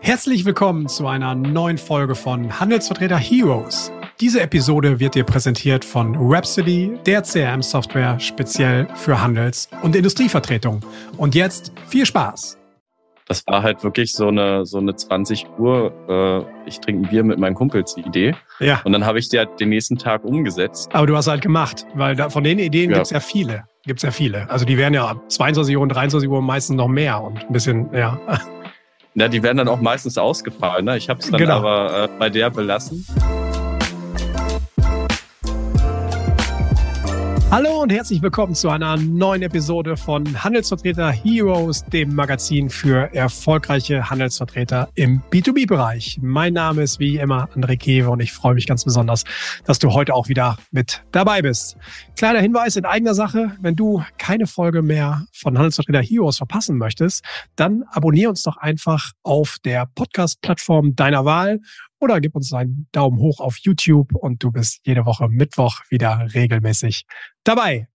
Herzlich willkommen zu einer neuen Folge von Handelsvertreter Heroes. Diese Episode wird dir präsentiert von Rhapsody, der CRM-Software speziell für Handels- und Industrievertretung. Und jetzt viel Spaß! Das war halt wirklich so eine, so eine 20 Uhr, äh, ich trinke ein Bier mit meinen Kumpels Idee. Ja. Und dann habe ich die halt den nächsten Tag umgesetzt. Aber du hast halt gemacht, weil da, von den Ideen ja. gibt es ja viele. Gibt es ja viele. Also die werden ja ab 22 Uhr und 23 Uhr meistens noch mehr und ein bisschen, ja. Ja, die werden dann auch meistens ausgefallen. Ne? Ich habe es dann genau. aber äh, bei der belassen. Hallo und herzlich willkommen zu einer neuen Episode von Handelsvertreter Heroes, dem Magazin für erfolgreiche Handelsvertreter im B2B-Bereich. Mein Name ist wie immer André Kewe und ich freue mich ganz besonders, dass du heute auch wieder mit dabei bist. Kleiner Hinweis in eigener Sache, wenn du keine Folge mehr von Handelsvertreter Heroes verpassen möchtest, dann abonniere uns doch einfach auf der Podcast-Plattform deiner Wahl oder gib uns einen Daumen hoch auf YouTube und du bist jede Woche Mittwoch wieder regelmäßig dabei.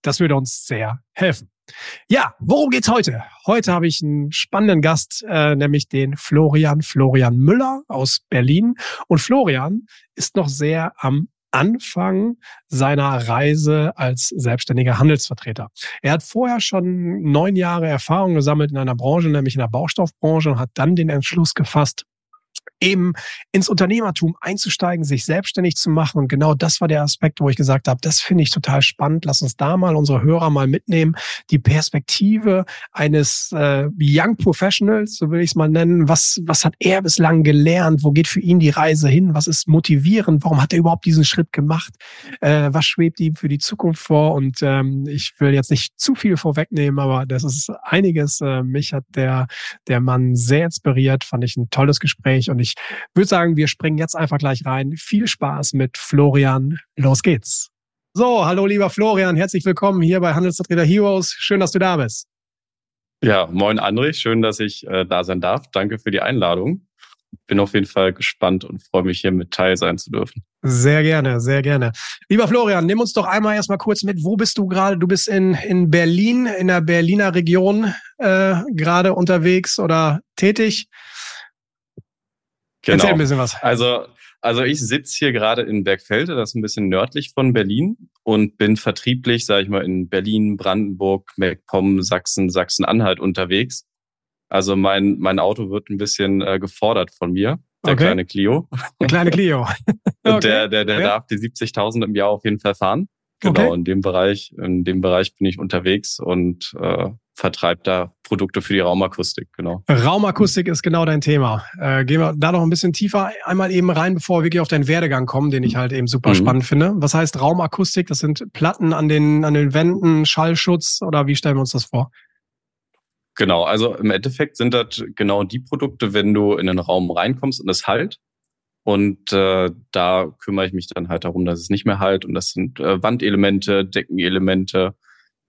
Das würde uns sehr helfen. Ja, worum geht's heute? Heute habe ich einen spannenden Gast, äh, nämlich den Florian Florian Müller aus Berlin. Und Florian ist noch sehr am Anfang seiner Reise als selbstständiger Handelsvertreter. Er hat vorher schon neun Jahre Erfahrung gesammelt in einer Branche, nämlich in der Baustoffbranche und hat dann den Entschluss gefasst, eben ins Unternehmertum einzusteigen, sich selbstständig zu machen. Und genau das war der Aspekt, wo ich gesagt habe, das finde ich total spannend. Lass uns da mal unsere Hörer mal mitnehmen. Die Perspektive eines äh, Young Professionals, so will ich es mal nennen. Was, was hat er bislang gelernt? Wo geht für ihn die Reise hin? Was ist motivierend? Warum hat er überhaupt diesen Schritt gemacht? Äh, was schwebt ihm für die Zukunft vor? Und ähm, ich will jetzt nicht zu viel vorwegnehmen, aber das ist einiges. Äh, mich hat der, der Mann sehr inspiriert, fand ich ein tolles Gespräch und ich würde sagen, wir springen jetzt einfach gleich rein. Viel Spaß mit Florian. Los geht's. So, hallo lieber Florian, herzlich willkommen hier bei Handelsvertreter Heroes. Schön, dass du da bist. Ja, moin André, schön, dass ich äh, da sein darf. Danke für die Einladung. Bin auf jeden Fall gespannt und freue mich hier mit teil sein zu dürfen. Sehr gerne, sehr gerne. Lieber Florian, nimm uns doch einmal erstmal kurz mit. Wo bist du gerade? Du bist in, in Berlin, in der Berliner Region äh, gerade unterwegs oder tätig. Genau. Erzähl ein bisschen was. Also, also ich sitze hier gerade in Bergfelde, das ist ein bisschen nördlich von Berlin und bin vertrieblich, sage ich mal, in Berlin, Brandenburg, MacPom, Sachsen, Sachsen-Anhalt unterwegs. Also mein, mein Auto wird ein bisschen äh, gefordert von mir, der okay. kleine Clio. Der kleine Clio. okay. Der, der, der ja. darf die 70.000 im Jahr auf jeden Fall fahren. Genau, okay. in dem Bereich, in dem Bereich bin ich unterwegs und äh, vertreibt da Produkte für die Raumakustik, genau. Raumakustik ist genau dein Thema. Äh, gehen wir da noch ein bisschen tiefer einmal eben rein, bevor wir wirklich auf deinen Werdegang kommen, den ich halt eben super mhm. spannend finde. Was heißt Raumakustik? Das sind Platten an den, an den Wänden, Schallschutz oder wie stellen wir uns das vor? Genau, also im Endeffekt sind das genau die Produkte, wenn du in den Raum reinkommst und es halt, und äh, da kümmere ich mich dann halt darum, dass es nicht mehr halt. Und das sind äh, Wandelemente, Deckenelemente,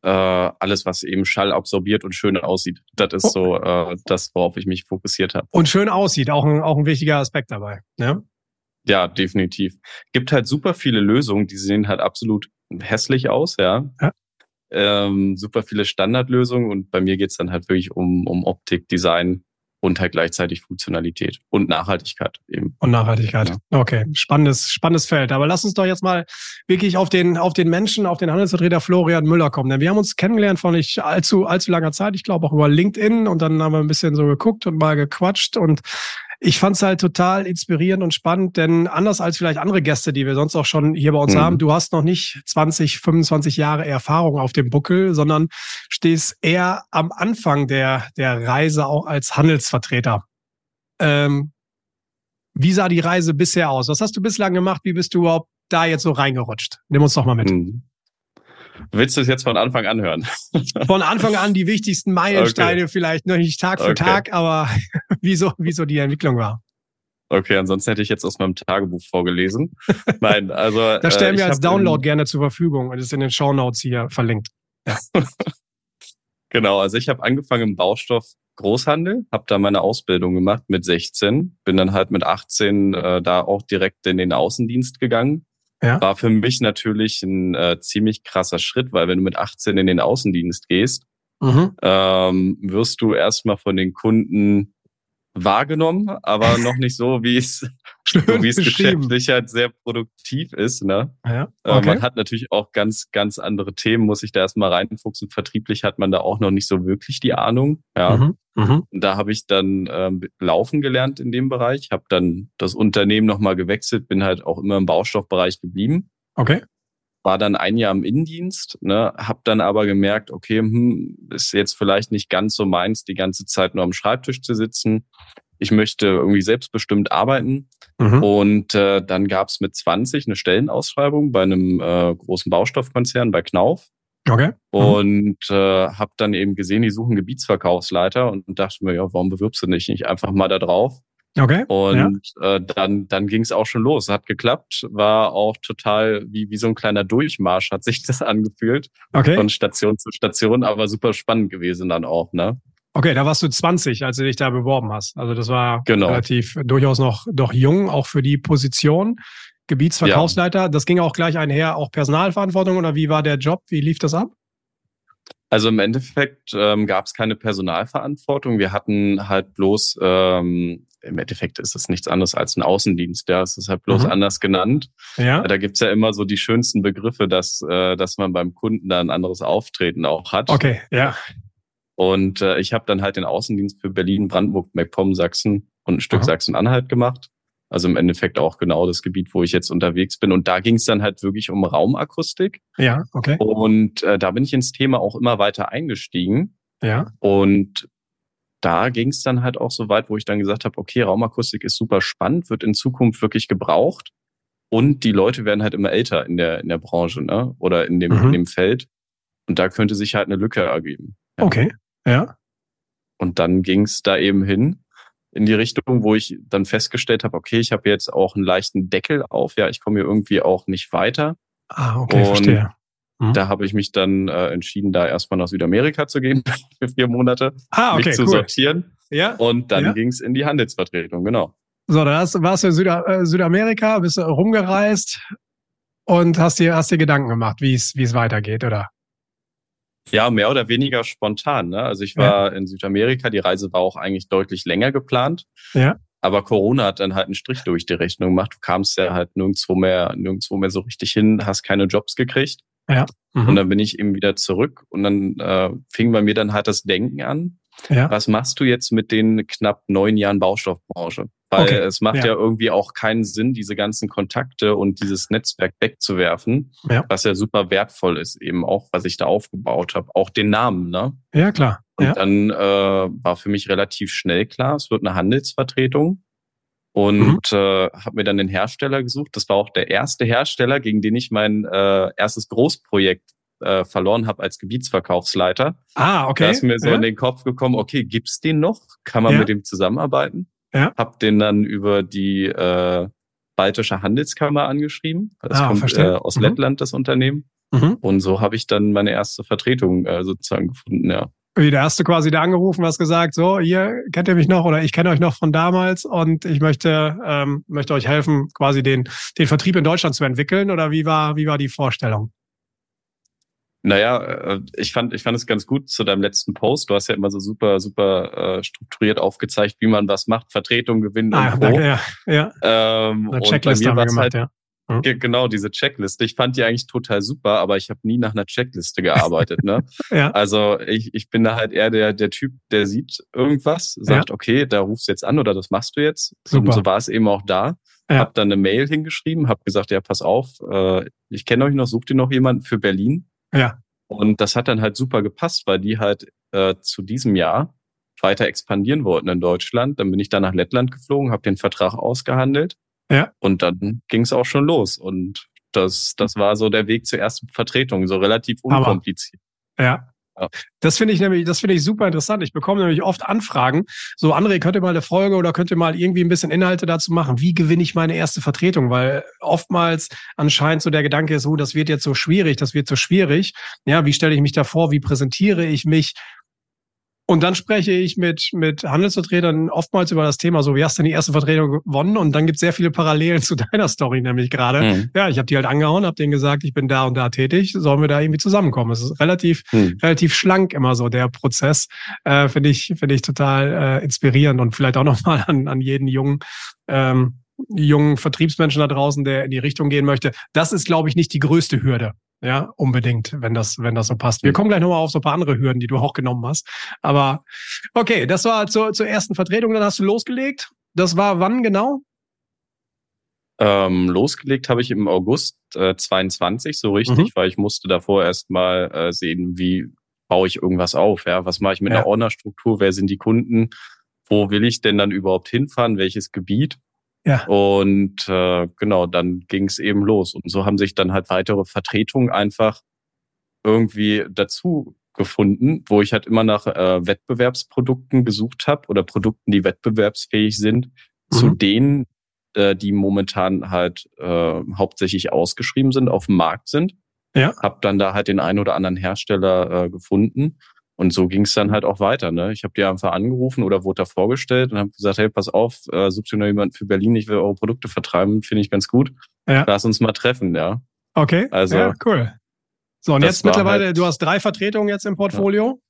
äh, alles, was eben Schall absorbiert und schön aussieht. Das ist so äh, das, worauf ich mich fokussiert habe. Und schön aussieht, auch ein, auch ein wichtiger Aspekt dabei. Ja? ja, definitiv. Gibt halt super viele Lösungen, die sehen halt absolut hässlich aus, ja. ja. Ähm, super viele Standardlösungen und bei mir geht's dann halt wirklich um, um Optik, Design, und halt gleichzeitig Funktionalität und Nachhaltigkeit eben. Und Nachhaltigkeit. Ja. Okay, spannendes, spannendes Feld. Aber lass uns doch jetzt mal wirklich auf den, auf den Menschen, auf den Handelsvertreter Florian Müller kommen. Denn wir haben uns kennengelernt vor nicht allzu, allzu langer Zeit. Ich glaube auch über LinkedIn und dann haben wir ein bisschen so geguckt und mal gequatscht und ich fand es halt total inspirierend und spannend, denn anders als vielleicht andere Gäste, die wir sonst auch schon hier bei uns mhm. haben, du hast noch nicht 20, 25 Jahre Erfahrung auf dem Buckel, sondern stehst eher am Anfang der, der Reise auch als Handelsvertreter. Ähm, wie sah die Reise bisher aus? Was hast du bislang gemacht? Wie bist du überhaupt da jetzt so reingerutscht? Nimm uns doch mal mit. Mhm. Willst du es jetzt von Anfang an hören? Von Anfang an die wichtigsten Meilensteine, okay. vielleicht noch nicht Tag für okay. Tag, aber wieso, wieso die Entwicklung war. Okay, ansonsten hätte ich jetzt aus meinem Tagebuch vorgelesen. Nein, also. das stellen äh, wir als Download gerne zur Verfügung und ist in den Show Notes hier verlinkt. Ja. genau, also ich habe angefangen im Baustoff Großhandel, habe da meine Ausbildung gemacht mit 16, bin dann halt mit 18 äh, da auch direkt in den Außendienst gegangen ja. War für mich natürlich ein äh, ziemlich krasser Schritt, weil wenn du mit 18 in den Außendienst gehst, mhm. ähm, wirst du erstmal von den Kunden wahrgenommen, aber noch nicht so, wie es, wie es geschäftlich halt sehr produktiv ist. Ne? Ja, äh, okay. man hat natürlich auch ganz, ganz andere Themen, muss ich da erstmal reinfuchsen. Vertrieblich hat man da auch noch nicht so wirklich die Ahnung. Ja. Mhm, mh. Da habe ich dann ähm, laufen gelernt in dem Bereich, habe dann das Unternehmen nochmal gewechselt, bin halt auch immer im Baustoffbereich geblieben. Okay war dann ein Jahr im Innendienst, ne, habe dann aber gemerkt, okay, hm, ist jetzt vielleicht nicht ganz so meins, die ganze Zeit nur am Schreibtisch zu sitzen. Ich möchte irgendwie selbstbestimmt arbeiten. Mhm. Und äh, dann gab es mit 20 eine Stellenausschreibung bei einem äh, großen Baustoffkonzern bei Knauf. Okay. Mhm. Und äh, habe dann eben gesehen, die suchen Gebietsverkaufsleiter und dachte mir, ja, warum bewirbst du dich nicht einfach mal da drauf? Okay. Und ja. äh, dann, dann ging es auch schon los. Hat geklappt, war auch total wie, wie so ein kleiner Durchmarsch, hat sich das angefühlt. Okay. Von Station zu Station, aber super spannend gewesen dann auch, ne? Okay, da warst du 20, als du dich da beworben hast. Also das war genau. relativ durchaus noch doch jung, auch für die Position. Gebietsverkaufsleiter, ja. das ging auch gleich einher, auch Personalverantwortung oder wie war der Job? Wie lief das ab? Also im Endeffekt ähm, gab es keine Personalverantwortung. Wir hatten halt bloß, ähm, im Endeffekt ist es nichts anderes als ein Außendienst. Ja, es ist halt bloß mhm. anders genannt. Ja. Da gibt's ja immer so die schönsten Begriffe, dass, äh, dass man beim Kunden da ein anderes Auftreten auch hat. Okay, ja. Und äh, ich habe dann halt den Außendienst für Berlin, Brandenburg, MacPom, Sachsen und ein Stück Aha. Sachsen-Anhalt gemacht. Also im Endeffekt auch genau das Gebiet, wo ich jetzt unterwegs bin. Und da ging es dann halt wirklich um Raumakustik. Ja, okay. Und äh, da bin ich ins Thema auch immer weiter eingestiegen. Ja. Und da ging es dann halt auch so weit, wo ich dann gesagt habe, okay, Raumakustik ist super spannend, wird in Zukunft wirklich gebraucht. Und die Leute werden halt immer älter in der, in der Branche, ne? Oder in dem, mhm. in dem Feld. Und da könnte sich halt eine Lücke ergeben. Ja. Okay, ja. Und dann ging es da eben hin in die Richtung, wo ich dann festgestellt habe, okay, ich habe jetzt auch einen leichten Deckel auf, ja, ich komme hier irgendwie auch nicht weiter. Ah, okay, und verstehe. Mhm. Da habe ich mich dann äh, entschieden, da erstmal nach Südamerika zu gehen für vier Monate, ah, okay, mich zu cool. sortieren. Ja. Und dann ja. ging es in die Handelsvertretung, genau. So, dann hast, warst du in Süda äh, Südamerika, bist du rumgereist und hast dir, hast dir Gedanken gemacht, wie es wie es weitergeht, oder? Ja, mehr oder weniger spontan. Ne? Also ich war ja. in Südamerika, die Reise war auch eigentlich deutlich länger geplant. Ja. Aber Corona hat dann halt einen Strich durch die Rechnung gemacht. Du kamst ja halt nirgendwo mehr, nirgendwo mehr so richtig hin, hast keine Jobs gekriegt. Ja. Mhm. Und dann bin ich eben wieder zurück und dann äh, fing bei mir dann halt das Denken an. Ja. Was machst du jetzt mit den knapp neun Jahren Baustoffbranche? Weil okay. es macht ja. ja. irgendwie auch keinen Sinn, diese ganzen Kontakte und dieses Netzwerk wegzuwerfen, ja. was ja super wertvoll ist, eben auch, was ich da aufgebaut habe. Auch den Namen, ne? Ja, klar. Und ja. dann äh, war für mich relativ schnell klar, es wird eine Handelsvertretung. Und mhm. äh, habe mir dann den Hersteller gesucht. Das war auch der erste Hersteller, gegen den ich mein äh, erstes Großprojekt äh, verloren habe als Gebietsverkaufsleiter. Ah, okay. Da ist mir so ja. in den Kopf gekommen, okay, gibt's den noch? Kann man ja. mit dem zusammenarbeiten? Ja. Hab den dann über die äh, Baltische Handelskammer angeschrieben. Das ah, kommt äh, aus mhm. Lettland, das Unternehmen. Mhm. Und so habe ich dann meine erste Vertretung äh, sozusagen gefunden, ja. Wie, da hast du quasi da angerufen, hast gesagt, so, ihr kennt ihr mich noch oder ich kenne euch noch von damals und ich möchte, ähm, möchte euch helfen, quasi den, den Vertrieb in Deutschland zu entwickeln oder wie war, wie war die Vorstellung? Naja, äh, ich fand, ich fand es ganz gut zu deinem letzten Post. Du hast ja immer so super, super äh, strukturiert aufgezeigt, wie man was macht, Vertretung gewinnen ah, und danke, ja, ja. Ähm, Eine Checkliste haben wir gemacht, halt, ja. Mhm. Genau, diese Checkliste. Ich fand die eigentlich total super, aber ich habe nie nach einer Checkliste gearbeitet. ne? ja. Also ich, ich bin da halt eher der, der Typ, der sieht irgendwas, sagt, ja. okay, da rufst du jetzt an oder das machst du jetzt. Super. Und so war es eben auch da. Ja. Hab dann eine Mail hingeschrieben, hab gesagt, ja, pass auf, äh, ich kenne euch noch, sucht ihr noch jemanden für Berlin? Ja. Und das hat dann halt super gepasst, weil die halt äh, zu diesem Jahr weiter expandieren wollten in Deutschland. Dann bin ich da nach Lettland geflogen, habe den Vertrag ausgehandelt. Ja. Und dann ging es auch schon los. Und das, das war so der Weg zur ersten Vertretung, so relativ unkompliziert. Ja. Ja. Das finde ich nämlich, das finde ich super interessant. Ich bekomme nämlich oft Anfragen. So, André, könnt ihr mal eine Folge oder könnt ihr mal irgendwie ein bisschen Inhalte dazu machen? Wie gewinne ich meine erste Vertretung? Weil oftmals anscheinend so der Gedanke ist, oh, das wird jetzt so schwierig, das wird so schwierig. Ja, wie stelle ich mich da vor? Wie präsentiere ich mich? Und dann spreche ich mit, mit Handelsvertretern oftmals über das Thema, so wie hast du denn die erste Vertretung gewonnen? Und dann gibt es sehr viele Parallelen zu deiner Story, nämlich gerade. Mhm. Ja, ich habe die halt angehauen, habe denen gesagt, ich bin da und da tätig, sollen wir da irgendwie zusammenkommen? Es ist relativ, mhm. relativ schlank immer so, der Prozess. Äh, Finde ich, finde ich total äh, inspirierend und vielleicht auch nochmal an, an jeden jungen ähm, jungen Vertriebsmenschen da draußen, der in die Richtung gehen möchte. Das ist, glaube ich, nicht die größte Hürde. Ja, unbedingt, wenn das, wenn das so passt. Wir kommen gleich nochmal auf so ein paar andere Hürden, die du auch genommen hast. Aber okay, das war zur, zur ersten Vertretung, dann hast du losgelegt. Das war wann genau? Ähm, losgelegt habe ich im August äh, 22 so richtig, mhm. weil ich musste davor erstmal äh, sehen, wie baue ich irgendwas auf, ja, was mache ich mit ja. einer Ordnerstruktur, wer sind die Kunden, wo will ich denn dann überhaupt hinfahren, welches Gebiet ja. Und äh, genau, dann ging es eben los. Und so haben sich dann halt weitere Vertretungen einfach irgendwie dazu gefunden, wo ich halt immer nach äh, Wettbewerbsprodukten gesucht habe oder Produkten, die wettbewerbsfähig sind, mhm. zu denen, äh, die momentan halt äh, hauptsächlich ausgeschrieben sind, auf dem Markt sind. Ja. Hab dann da halt den einen oder anderen Hersteller äh, gefunden und so ging es dann halt auch weiter. Ne? Ich habe die einfach angerufen oder wurde da vorgestellt und habe gesagt, hey, pass auf, äh, sucht ihr noch jemand für Berlin, ich will eure Produkte vertreiben, finde ich ganz gut. Ja. Lass uns mal treffen, ja. Okay, also, ja, cool. So, und jetzt mittlerweile, halt, du hast drei Vertretungen jetzt im Portfolio.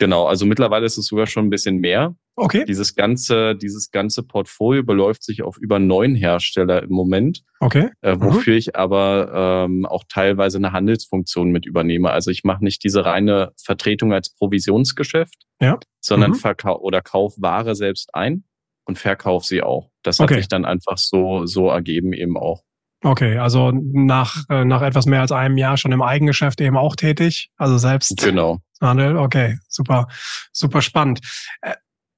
Genau, also mittlerweile ist es sogar schon ein bisschen mehr. Okay. Dieses ganze, dieses ganze Portfolio beläuft sich auf über neun Hersteller im Moment. Okay. Äh, mhm. wofür mhm. ich aber ähm, auch teilweise eine Handelsfunktion mit übernehme. Also ich mache nicht diese reine Vertretung als Provisionsgeschäft, ja. sondern mhm. verkau oder kauf Ware selbst ein und verkauf sie auch. Das hat okay. sich dann einfach so, so ergeben eben auch. Okay, also nach, äh, nach etwas mehr als einem Jahr schon im Eigengeschäft eben auch tätig, also selbst genau. Handel. Okay, super, super spannend. Äh,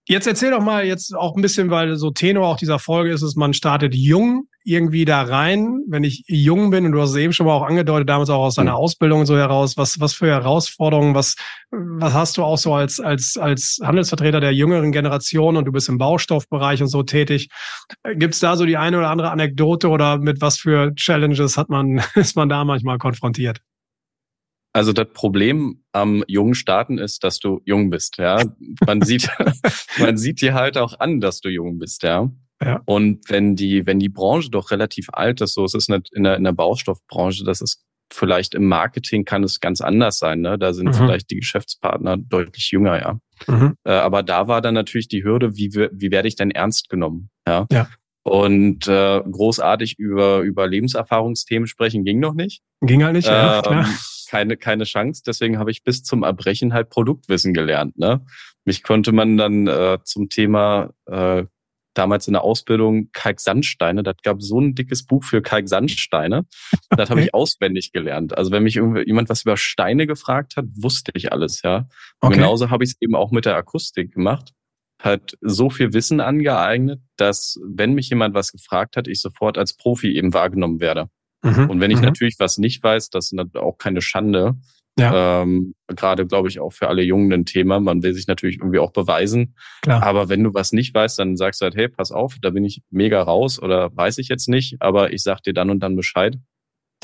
Jetzt erzähl doch mal jetzt auch ein bisschen, weil so Tenor auch dieser Folge ist es, man startet jung irgendwie da rein. Wenn ich jung bin, und du hast es eben schon mal auch angedeutet, damals auch aus deiner mhm. Ausbildung so heraus, was, was für Herausforderungen, was, was hast du auch so als, als, als Handelsvertreter der jüngeren Generation und du bist im Baustoffbereich und so tätig. Gibt es da so die eine oder andere Anekdote oder mit was für Challenges hat man, ist man da manchmal konfrontiert? Also das Problem am jungen Starten ist, dass du jung bist, ja. Man sieht, man sieht dir halt auch an, dass du jung bist, ja. ja. Und wenn die, wenn die Branche doch relativ alt ist, so ist es nicht in der, in der Baustoffbranche, das ist vielleicht im Marketing kann es ganz anders sein, ne? Da sind mhm. vielleicht die Geschäftspartner deutlich jünger, ja. Mhm. Äh, aber da war dann natürlich die Hürde, wie, wie werde ich denn ernst genommen, ja. ja. Und äh, großartig über, über Lebenserfahrungsthemen sprechen ging noch nicht. Ging halt nicht, ja, ähm, klar keine, keine Chance. Deswegen habe ich bis zum Erbrechen halt Produktwissen gelernt. Ne? Mich konnte man dann äh, zum Thema äh, damals in der Ausbildung Kalksandsteine, das gab so ein dickes Buch für Kalksandsteine. Das habe ich auswendig gelernt. Also wenn mich jemand was über Steine gefragt hat, wusste ich alles, ja. Okay. genauso habe ich es eben auch mit der Akustik gemacht. Hat so viel Wissen angeeignet, dass wenn mich jemand was gefragt hat, ich sofort als Profi eben wahrgenommen werde. Mhm. Und wenn ich mhm. natürlich was nicht weiß, das ist auch keine Schande. Ja. Ähm, Gerade, glaube ich, auch für alle Jungen ein Thema. Man will sich natürlich irgendwie auch beweisen. Klar. Aber wenn du was nicht weißt, dann sagst du halt, hey, pass auf, da bin ich mega raus oder weiß ich jetzt nicht, aber ich sag dir dann und dann Bescheid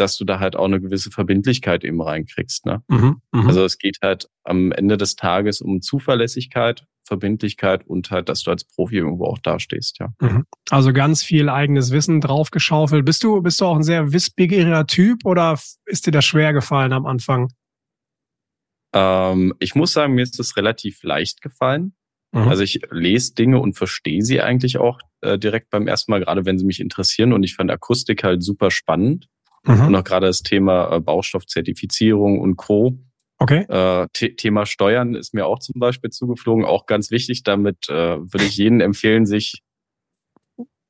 dass du da halt auch eine gewisse Verbindlichkeit eben reinkriegst. Ne? Mhm, mh. Also es geht halt am Ende des Tages um Zuverlässigkeit, Verbindlichkeit und halt, dass du als Profi irgendwo auch dastehst, ja. Mhm. Also ganz viel eigenes Wissen draufgeschaufelt. Bist du, bist du auch ein sehr wissbegieriger Typ oder ist dir das schwer gefallen am Anfang? Ähm, ich muss sagen, mir ist es relativ leicht gefallen. Mhm. Also ich lese Dinge und verstehe sie eigentlich auch äh, direkt beim ersten Mal, gerade wenn sie mich interessieren. Und ich fand Akustik halt super spannend. Mhm. Und auch gerade das Thema äh, Baustoffzertifizierung und Co. Okay. Äh, Thema Steuern ist mir auch zum Beispiel zugeflogen, auch ganz wichtig. Damit äh, würde ich jedem empfehlen, sich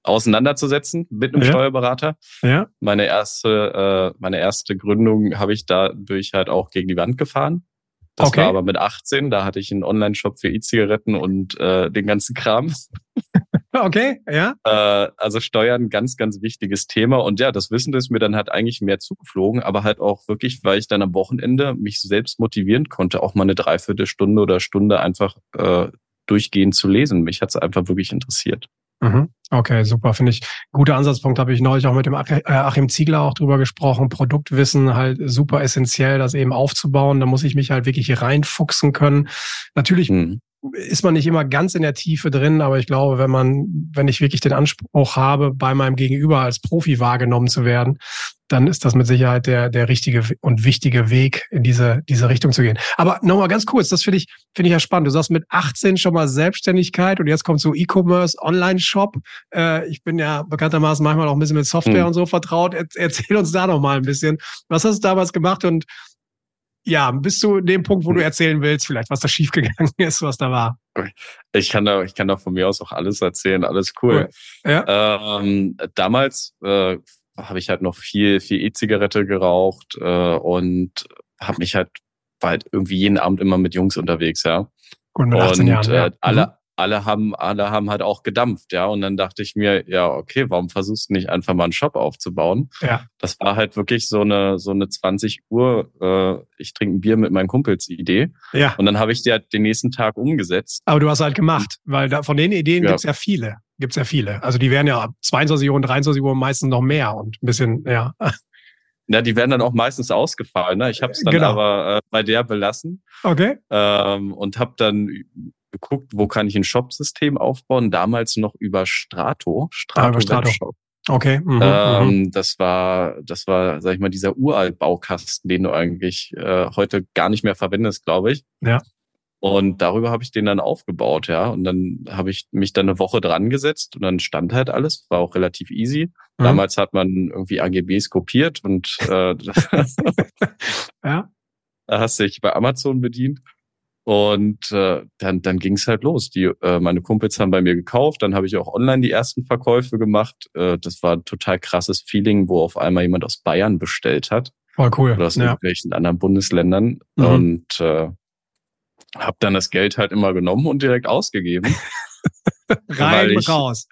auseinanderzusetzen mit einem ja. Steuerberater. Ja. Meine erste, äh, meine erste Gründung habe ich dadurch halt auch gegen die Wand gefahren. Das okay. war aber mit 18, da hatte ich einen Online-Shop für E-Zigaretten und äh, den ganzen Kram. Okay, ja. Äh, also Steuern, ganz, ganz wichtiges Thema. Und ja, das Wissen ist mir dann halt eigentlich mehr zugeflogen, aber halt auch wirklich, weil ich dann am Wochenende mich selbst motivieren konnte, auch mal eine Dreiviertelstunde oder Stunde einfach äh, durchgehend zu lesen. Mich hat es einfach wirklich interessiert. Mhm. Okay, super. Finde ich guter Ansatzpunkt. Habe ich neulich auch mit dem äh, Achim Ziegler auch drüber gesprochen. Produktwissen halt super essentiell, das eben aufzubauen. Da muss ich mich halt wirklich reinfuchsen können. Natürlich mhm ist man nicht immer ganz in der Tiefe drin, aber ich glaube, wenn man, wenn ich wirklich den Anspruch habe, bei meinem Gegenüber als Profi wahrgenommen zu werden, dann ist das mit Sicherheit der, der richtige und wichtige Weg, in diese, diese Richtung zu gehen. Aber nochmal ganz kurz, das finde ich, finde ich ja spannend. Du sagst mit 18 schon mal Selbstständigkeit und jetzt kommt so E-Commerce, Online-Shop. Äh, ich bin ja bekanntermaßen manchmal auch ein bisschen mit Software hm. und so vertraut. erzähl uns da noch mal ein bisschen. Was hast du damals gemacht und ja, bis zu dem Punkt, wo du erzählen willst, vielleicht, was da schiefgegangen ist, was da war. Ich kann da, ich kann da von mir aus auch alles erzählen, alles cool. cool. Ja. Ähm, damals äh, habe ich halt noch viel, viel E-Zigarette geraucht äh, und habe mich halt, war halt irgendwie jeden Abend immer mit Jungs unterwegs, ja. Und mit 18 und, Jahren, ja. Äh, alle, mhm alle haben, alle haben halt auch gedampft, ja. Und dann dachte ich mir, ja, okay, warum versuchst du nicht einfach mal einen Shop aufzubauen? Ja. Das war halt wirklich so eine, so eine 20 Uhr, äh, ich trinke ein Bier mit meinen Kumpels Idee. Ja. Und dann habe ich die halt den nächsten Tag umgesetzt. Aber du hast halt gemacht, weil da, von den Ideen ja. gibt's ja viele. Gibt's ja viele. Also die werden ja ab 22 Uhr und 23 Uhr meistens noch mehr und ein bisschen, ja. Ja, die werden dann auch meistens ausgefallen. Ne? Ich habe es dann genau. aber äh, bei der belassen. Okay. Ähm, und habe dann geguckt, wo kann ich ein Shop-System aufbauen. Damals noch über Strato. Strato, ah, Strato. Webshop. Okay. Mhm, ähm, mhm. das war, das war, sag ich mal, dieser uralt Baukasten, den du eigentlich äh, heute gar nicht mehr verwendest, glaube ich. Ja. Und darüber habe ich den dann aufgebaut, ja. Und dann habe ich mich dann eine Woche dran gesetzt und dann stand halt alles, war auch relativ easy. Mhm. Damals hat man irgendwie AGBs kopiert und äh, ja. da hast du dich bei Amazon bedient. Und äh, dann, dann ging es halt los. Die, äh, meine Kumpels haben bei mir gekauft, dann habe ich auch online die ersten Verkäufe gemacht. Äh, das war ein total krasses Feeling, wo auf einmal jemand aus Bayern bestellt hat. War cool. Oder aus ja. irgendwelchen anderen Bundesländern. Mhm. Und äh, habe dann das Geld halt immer genommen und direkt ausgegeben. Rein, ich, raus.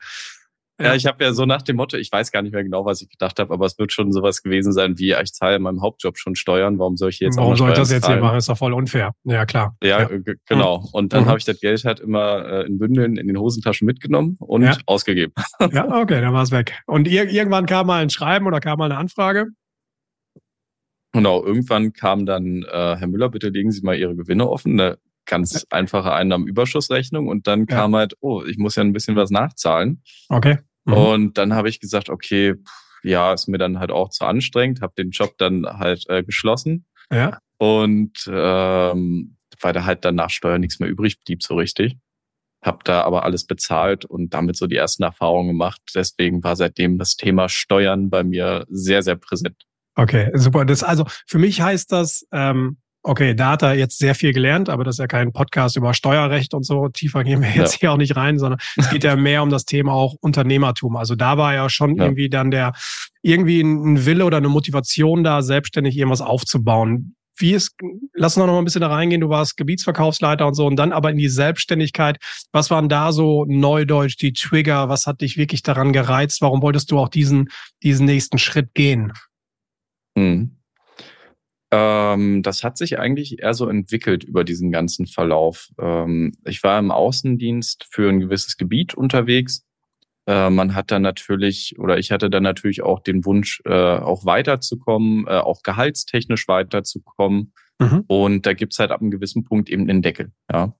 Ja, ich habe ja so nach dem Motto, ich weiß gar nicht mehr genau, was ich gedacht habe, aber es wird schon sowas gewesen sein wie, ich zahle in meinem Hauptjob schon Steuern, warum soll ich jetzt warum auch Warum soll ich das jetzt hier machen? Ist doch voll unfair. Ja, klar. Ja, ja. genau. Und dann mhm. habe ich das Geld halt immer äh, in Bündeln in den Hosentaschen mitgenommen und ja. ausgegeben. Ja, okay, dann war es weg. Und ir irgendwann kam mal ein Schreiben oder kam mal eine Anfrage? Genau, irgendwann kam dann, äh, Herr Müller, bitte legen Sie mal Ihre Gewinne offen. Eine ganz einfache Einnahmenüberschussrechnung. Und dann kam halt, oh, ich muss ja ein bisschen was nachzahlen. Okay. Mhm. Und dann habe ich gesagt, okay, ja, ist mir dann halt auch zu anstrengend, habe den Job dann halt äh, geschlossen. Ja. Und ähm, weil da halt dann nach Steuern nichts mehr übrig blieb so richtig. Hab da aber alles bezahlt und damit so die ersten Erfahrungen gemacht. Deswegen war seitdem das Thema Steuern bei mir sehr, sehr präsent. Okay, super. Das also für mich heißt das, ähm, okay, da hat er jetzt sehr viel gelernt, aber das ist ja kein Podcast über Steuerrecht und so. Tiefer gehen wir jetzt ja. hier auch nicht rein, sondern es geht ja mehr um das Thema auch Unternehmertum. Also da war ja schon ja. irgendwie dann der, irgendwie ein Wille oder eine Motivation da, selbstständig irgendwas aufzubauen. Wie ist, lass uns noch mal ein bisschen da reingehen. Du warst Gebietsverkaufsleiter und so und dann aber in die Selbstständigkeit. Was waren da so Neudeutsch, die Trigger? Was hat dich wirklich daran gereizt? Warum wolltest du auch diesen, diesen nächsten Schritt gehen? Mhm. Ähm, das hat sich eigentlich eher so entwickelt über diesen ganzen Verlauf. Ähm, ich war im Außendienst für ein gewisses Gebiet unterwegs. Äh, man hat dann natürlich, oder ich hatte dann natürlich auch den Wunsch, äh, auch weiterzukommen, äh, auch gehaltstechnisch weiterzukommen. Mhm. Und da gibt's halt ab einem gewissen Punkt eben den Deckel. Ja.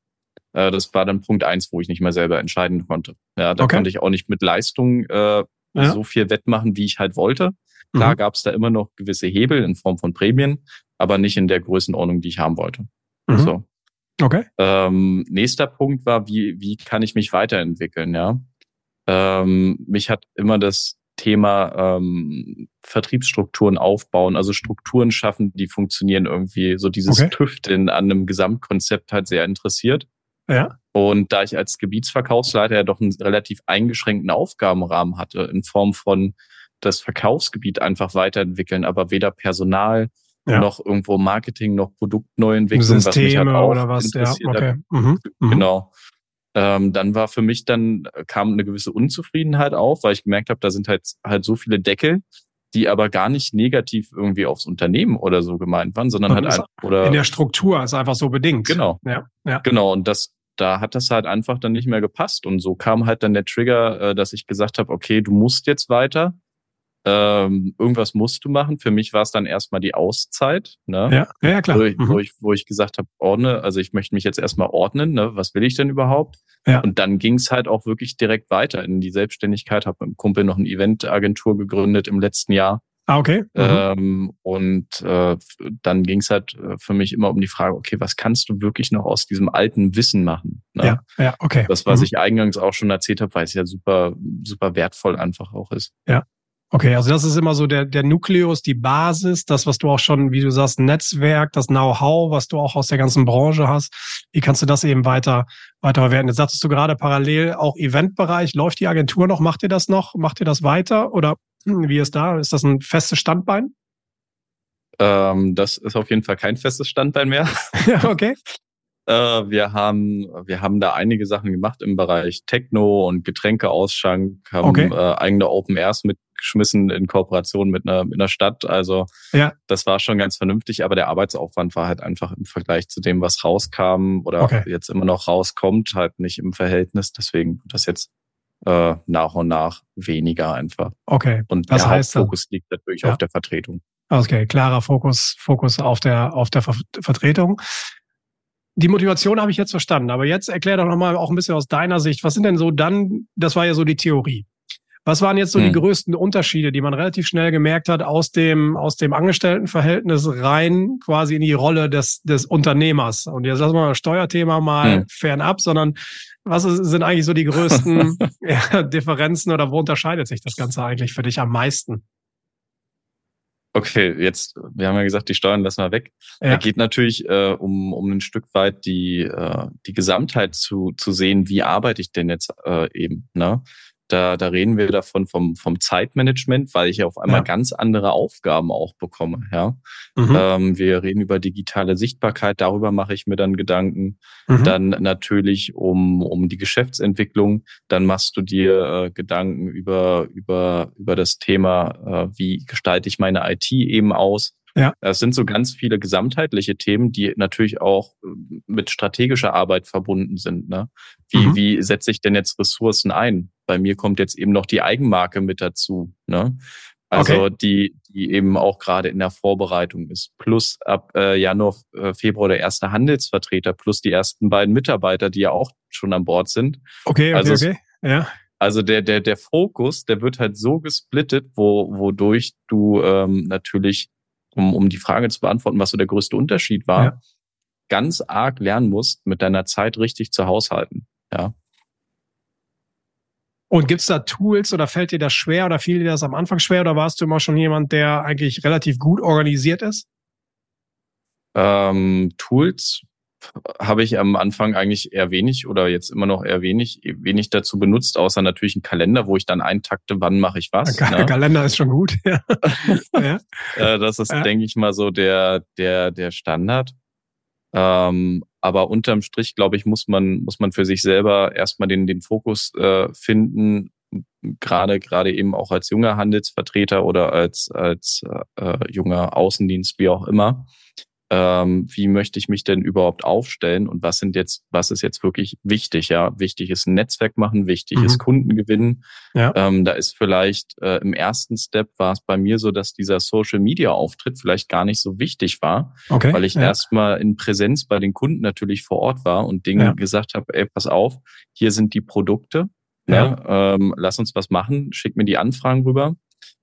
Äh, das war dann Punkt eins, wo ich nicht mehr selber entscheiden konnte. Ja, da okay. konnte ich auch nicht mit Leistung äh, ja. so viel wettmachen, wie ich halt wollte. Klar mhm. gab es da immer noch gewisse Hebel in Form von Prämien, aber nicht in der Größenordnung, die ich haben wollte. Mhm. So. Okay. Ähm, nächster Punkt war, wie, wie kann ich mich weiterentwickeln, ja? Ähm, mich hat immer das Thema ähm, Vertriebsstrukturen aufbauen, also Strukturen schaffen, die funktionieren irgendwie, so dieses okay. Tüfteln an einem Gesamtkonzept halt sehr interessiert. Ja. Und da ich als Gebietsverkaufsleiter ja doch einen relativ eingeschränkten Aufgabenrahmen hatte, in Form von das Verkaufsgebiet einfach weiterentwickeln, aber weder Personal ja. noch irgendwo Marketing, noch Produktneuentwicklung, was mich halt auch oder was, ja, okay. Mhm. Mhm. Genau. Ähm, dann war für mich dann, kam eine gewisse Unzufriedenheit auf, weil ich gemerkt habe, da sind halt halt so viele Deckel, die aber gar nicht negativ irgendwie aufs Unternehmen oder so gemeint waren, sondern halt einfach, oder in der Struktur ist einfach so bedingt. Genau. Ja, ja. Genau. Und das da hat das halt einfach dann nicht mehr gepasst. Und so kam halt dann der Trigger, äh, dass ich gesagt habe, okay, du musst jetzt weiter. Ähm, irgendwas musst du machen. Für mich war es dann erstmal die Auszeit, ne? Ja, ja klar. Wo ich, mhm. wo ich, wo ich gesagt habe, ordne, also ich möchte mich jetzt erstmal ordnen, ne? Was will ich denn überhaupt? Ja. Und dann ging es halt auch wirklich direkt weiter in die Selbstständigkeit, habe mit dem Kumpel noch eine Eventagentur gegründet im letzten Jahr. Ah, okay. Mhm. Ähm, und äh, dann ging es halt äh, für mich immer um die Frage, okay, was kannst du wirklich noch aus diesem alten Wissen machen? Ne? Ja, ja, okay. Das, was mhm. ich eingangs auch schon erzählt habe, weil es ja super, super wertvoll einfach auch ist. Ja. Okay, also das ist immer so der, der Nukleus, die Basis, das, was du auch schon, wie du sagst, Netzwerk, das Know-how, was du auch aus der ganzen Branche hast. Wie kannst du das eben weiter, weiter verwerten? Jetzt sagtest du gerade parallel auch Eventbereich. Läuft die Agentur noch? Macht ihr das noch? Macht ihr das weiter? Oder wie ist da? Ist das ein festes Standbein? Ähm, das ist auf jeden Fall kein festes Standbein mehr. okay. Äh, wir haben, wir haben da einige Sachen gemacht im Bereich Techno und Getränkeausschank, haben okay. äh, eigene Open Airs mitgeschmissen in Kooperation mit einer, mit einer Stadt. Also ja. das war schon ganz vernünftig, aber der Arbeitsaufwand war halt einfach im Vergleich zu dem, was rauskam oder okay. jetzt immer noch rauskommt, halt nicht im Verhältnis. Deswegen wird das jetzt äh, nach und nach weniger einfach. Okay. Und das der heißt, Fokus liegt natürlich ja. auf der Vertretung. Okay, klarer Fokus, Fokus auf der, auf der Ver Vertretung. Die Motivation habe ich jetzt verstanden, aber jetzt erklär doch nochmal auch ein bisschen aus deiner Sicht, was sind denn so dann, das war ja so die Theorie. Was waren jetzt so hm. die größten Unterschiede, die man relativ schnell gemerkt hat aus dem, aus dem Angestelltenverhältnis rein quasi in die Rolle des, des Unternehmers? Und jetzt lassen wir das Steuerthema mal hm. fernab, sondern was sind eigentlich so die größten ja, Differenzen oder wo unterscheidet sich das Ganze eigentlich für dich am meisten? Okay, jetzt, wir haben ja gesagt, die Steuern lassen wir weg. Ja. Da geht natürlich äh, um, um ein Stück weit die, äh, die Gesamtheit zu, zu sehen, wie arbeite ich denn jetzt äh, eben. Ne? Da, da reden wir davon vom, vom Zeitmanagement, weil ich ja auf einmal ja. ganz andere Aufgaben auch bekomme. Ja? Mhm. Ähm, wir reden über digitale Sichtbarkeit, darüber mache ich mir dann Gedanken. Mhm. Dann natürlich um, um die Geschäftsentwicklung. Dann machst du dir äh, Gedanken über, über, über das Thema, äh, wie gestalte ich meine IT eben aus. Ja. Das sind so ganz viele gesamtheitliche Themen, die natürlich auch äh, mit strategischer Arbeit verbunden sind. Ne? Wie, mhm. wie setze ich denn jetzt Ressourcen ein? Bei mir kommt jetzt eben noch die Eigenmarke mit dazu. Ne? Also okay. die, die eben auch gerade in der Vorbereitung ist. Plus ab äh, Januar, äh, Februar der erste Handelsvertreter, plus die ersten beiden Mitarbeiter, die ja auch schon an Bord sind. Okay, okay, also okay. Ja. Also der, der, der Fokus, der wird halt so gesplittet, wo, wodurch du ähm, natürlich um, um die Frage zu beantworten, was so der größte Unterschied war, ja. ganz arg lernen musst, mit deiner Zeit richtig zu haushalten. Ja. Und gibt's da Tools oder fällt dir das schwer oder fiel dir das am Anfang schwer oder warst du immer schon jemand, der eigentlich relativ gut organisiert ist? Ähm, Tools habe ich am Anfang eigentlich eher wenig oder jetzt immer noch eher wenig, wenig dazu benutzt, außer natürlich ein Kalender, wo ich dann eintakte, wann mache ich was. Ka ne? Kalender ist schon gut. ja. ja. Äh, das ist, ja. denke ich mal, so der, der, der Standard. Ähm, aber unterm Strich, glaube ich, muss man, muss man für sich selber erstmal den, den Fokus äh, finden, gerade, gerade eben auch als junger Handelsvertreter oder als, als äh, junger Außendienst, wie auch immer ähm, wie möchte ich mich denn überhaupt aufstellen und was sind jetzt, was ist jetzt wirklich wichtig? Ja, wichtig ist ein Netzwerk machen, wichtig mhm. ist Kunden gewinnen. Ja. Ähm, da ist vielleicht äh, im ersten Step war es bei mir so, dass dieser Social Media Auftritt vielleicht gar nicht so wichtig war, okay. weil ich ja. erstmal in Präsenz bei den Kunden natürlich vor Ort war und Dinge ja. gesagt habe, ey, pass auf, hier sind die Produkte, ne? ähm, lass uns was machen, schick mir die Anfragen rüber.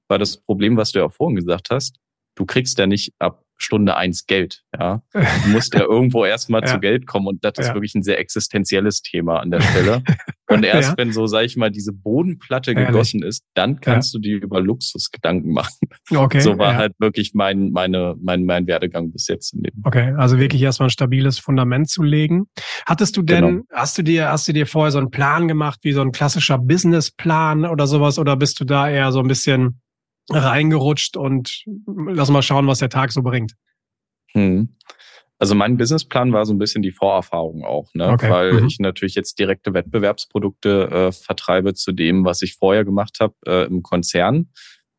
Weil das Problem, was du ja vorhin gesagt hast, du kriegst ja nicht ab Stunde eins Geld. Ja, du musst ja irgendwo erstmal ja. zu Geld kommen und das ja. ist wirklich ein sehr existenzielles Thema an der Stelle. Und erst ja. wenn so, sag ich mal, diese Bodenplatte gegossen ist, dann kannst du dir über Luxus Gedanken machen. Okay. So war halt wirklich mein, meine, mein, mein Werdegang bis jetzt im Leben. Okay, also wirklich erstmal ein stabiles Fundament zu legen. Hattest du denn, genau. hast du dir, hast du dir vorher so einen Plan gemacht, wie so ein klassischer Businessplan oder sowas, oder bist du da eher so ein bisschen reingerutscht und lass mal schauen, was der Tag so bringt. Hm. Also mein Businessplan war so ein bisschen die Vorerfahrung auch, ne? Okay. weil mhm. ich natürlich jetzt direkte Wettbewerbsprodukte äh, vertreibe zu dem, was ich vorher gemacht habe äh, im Konzern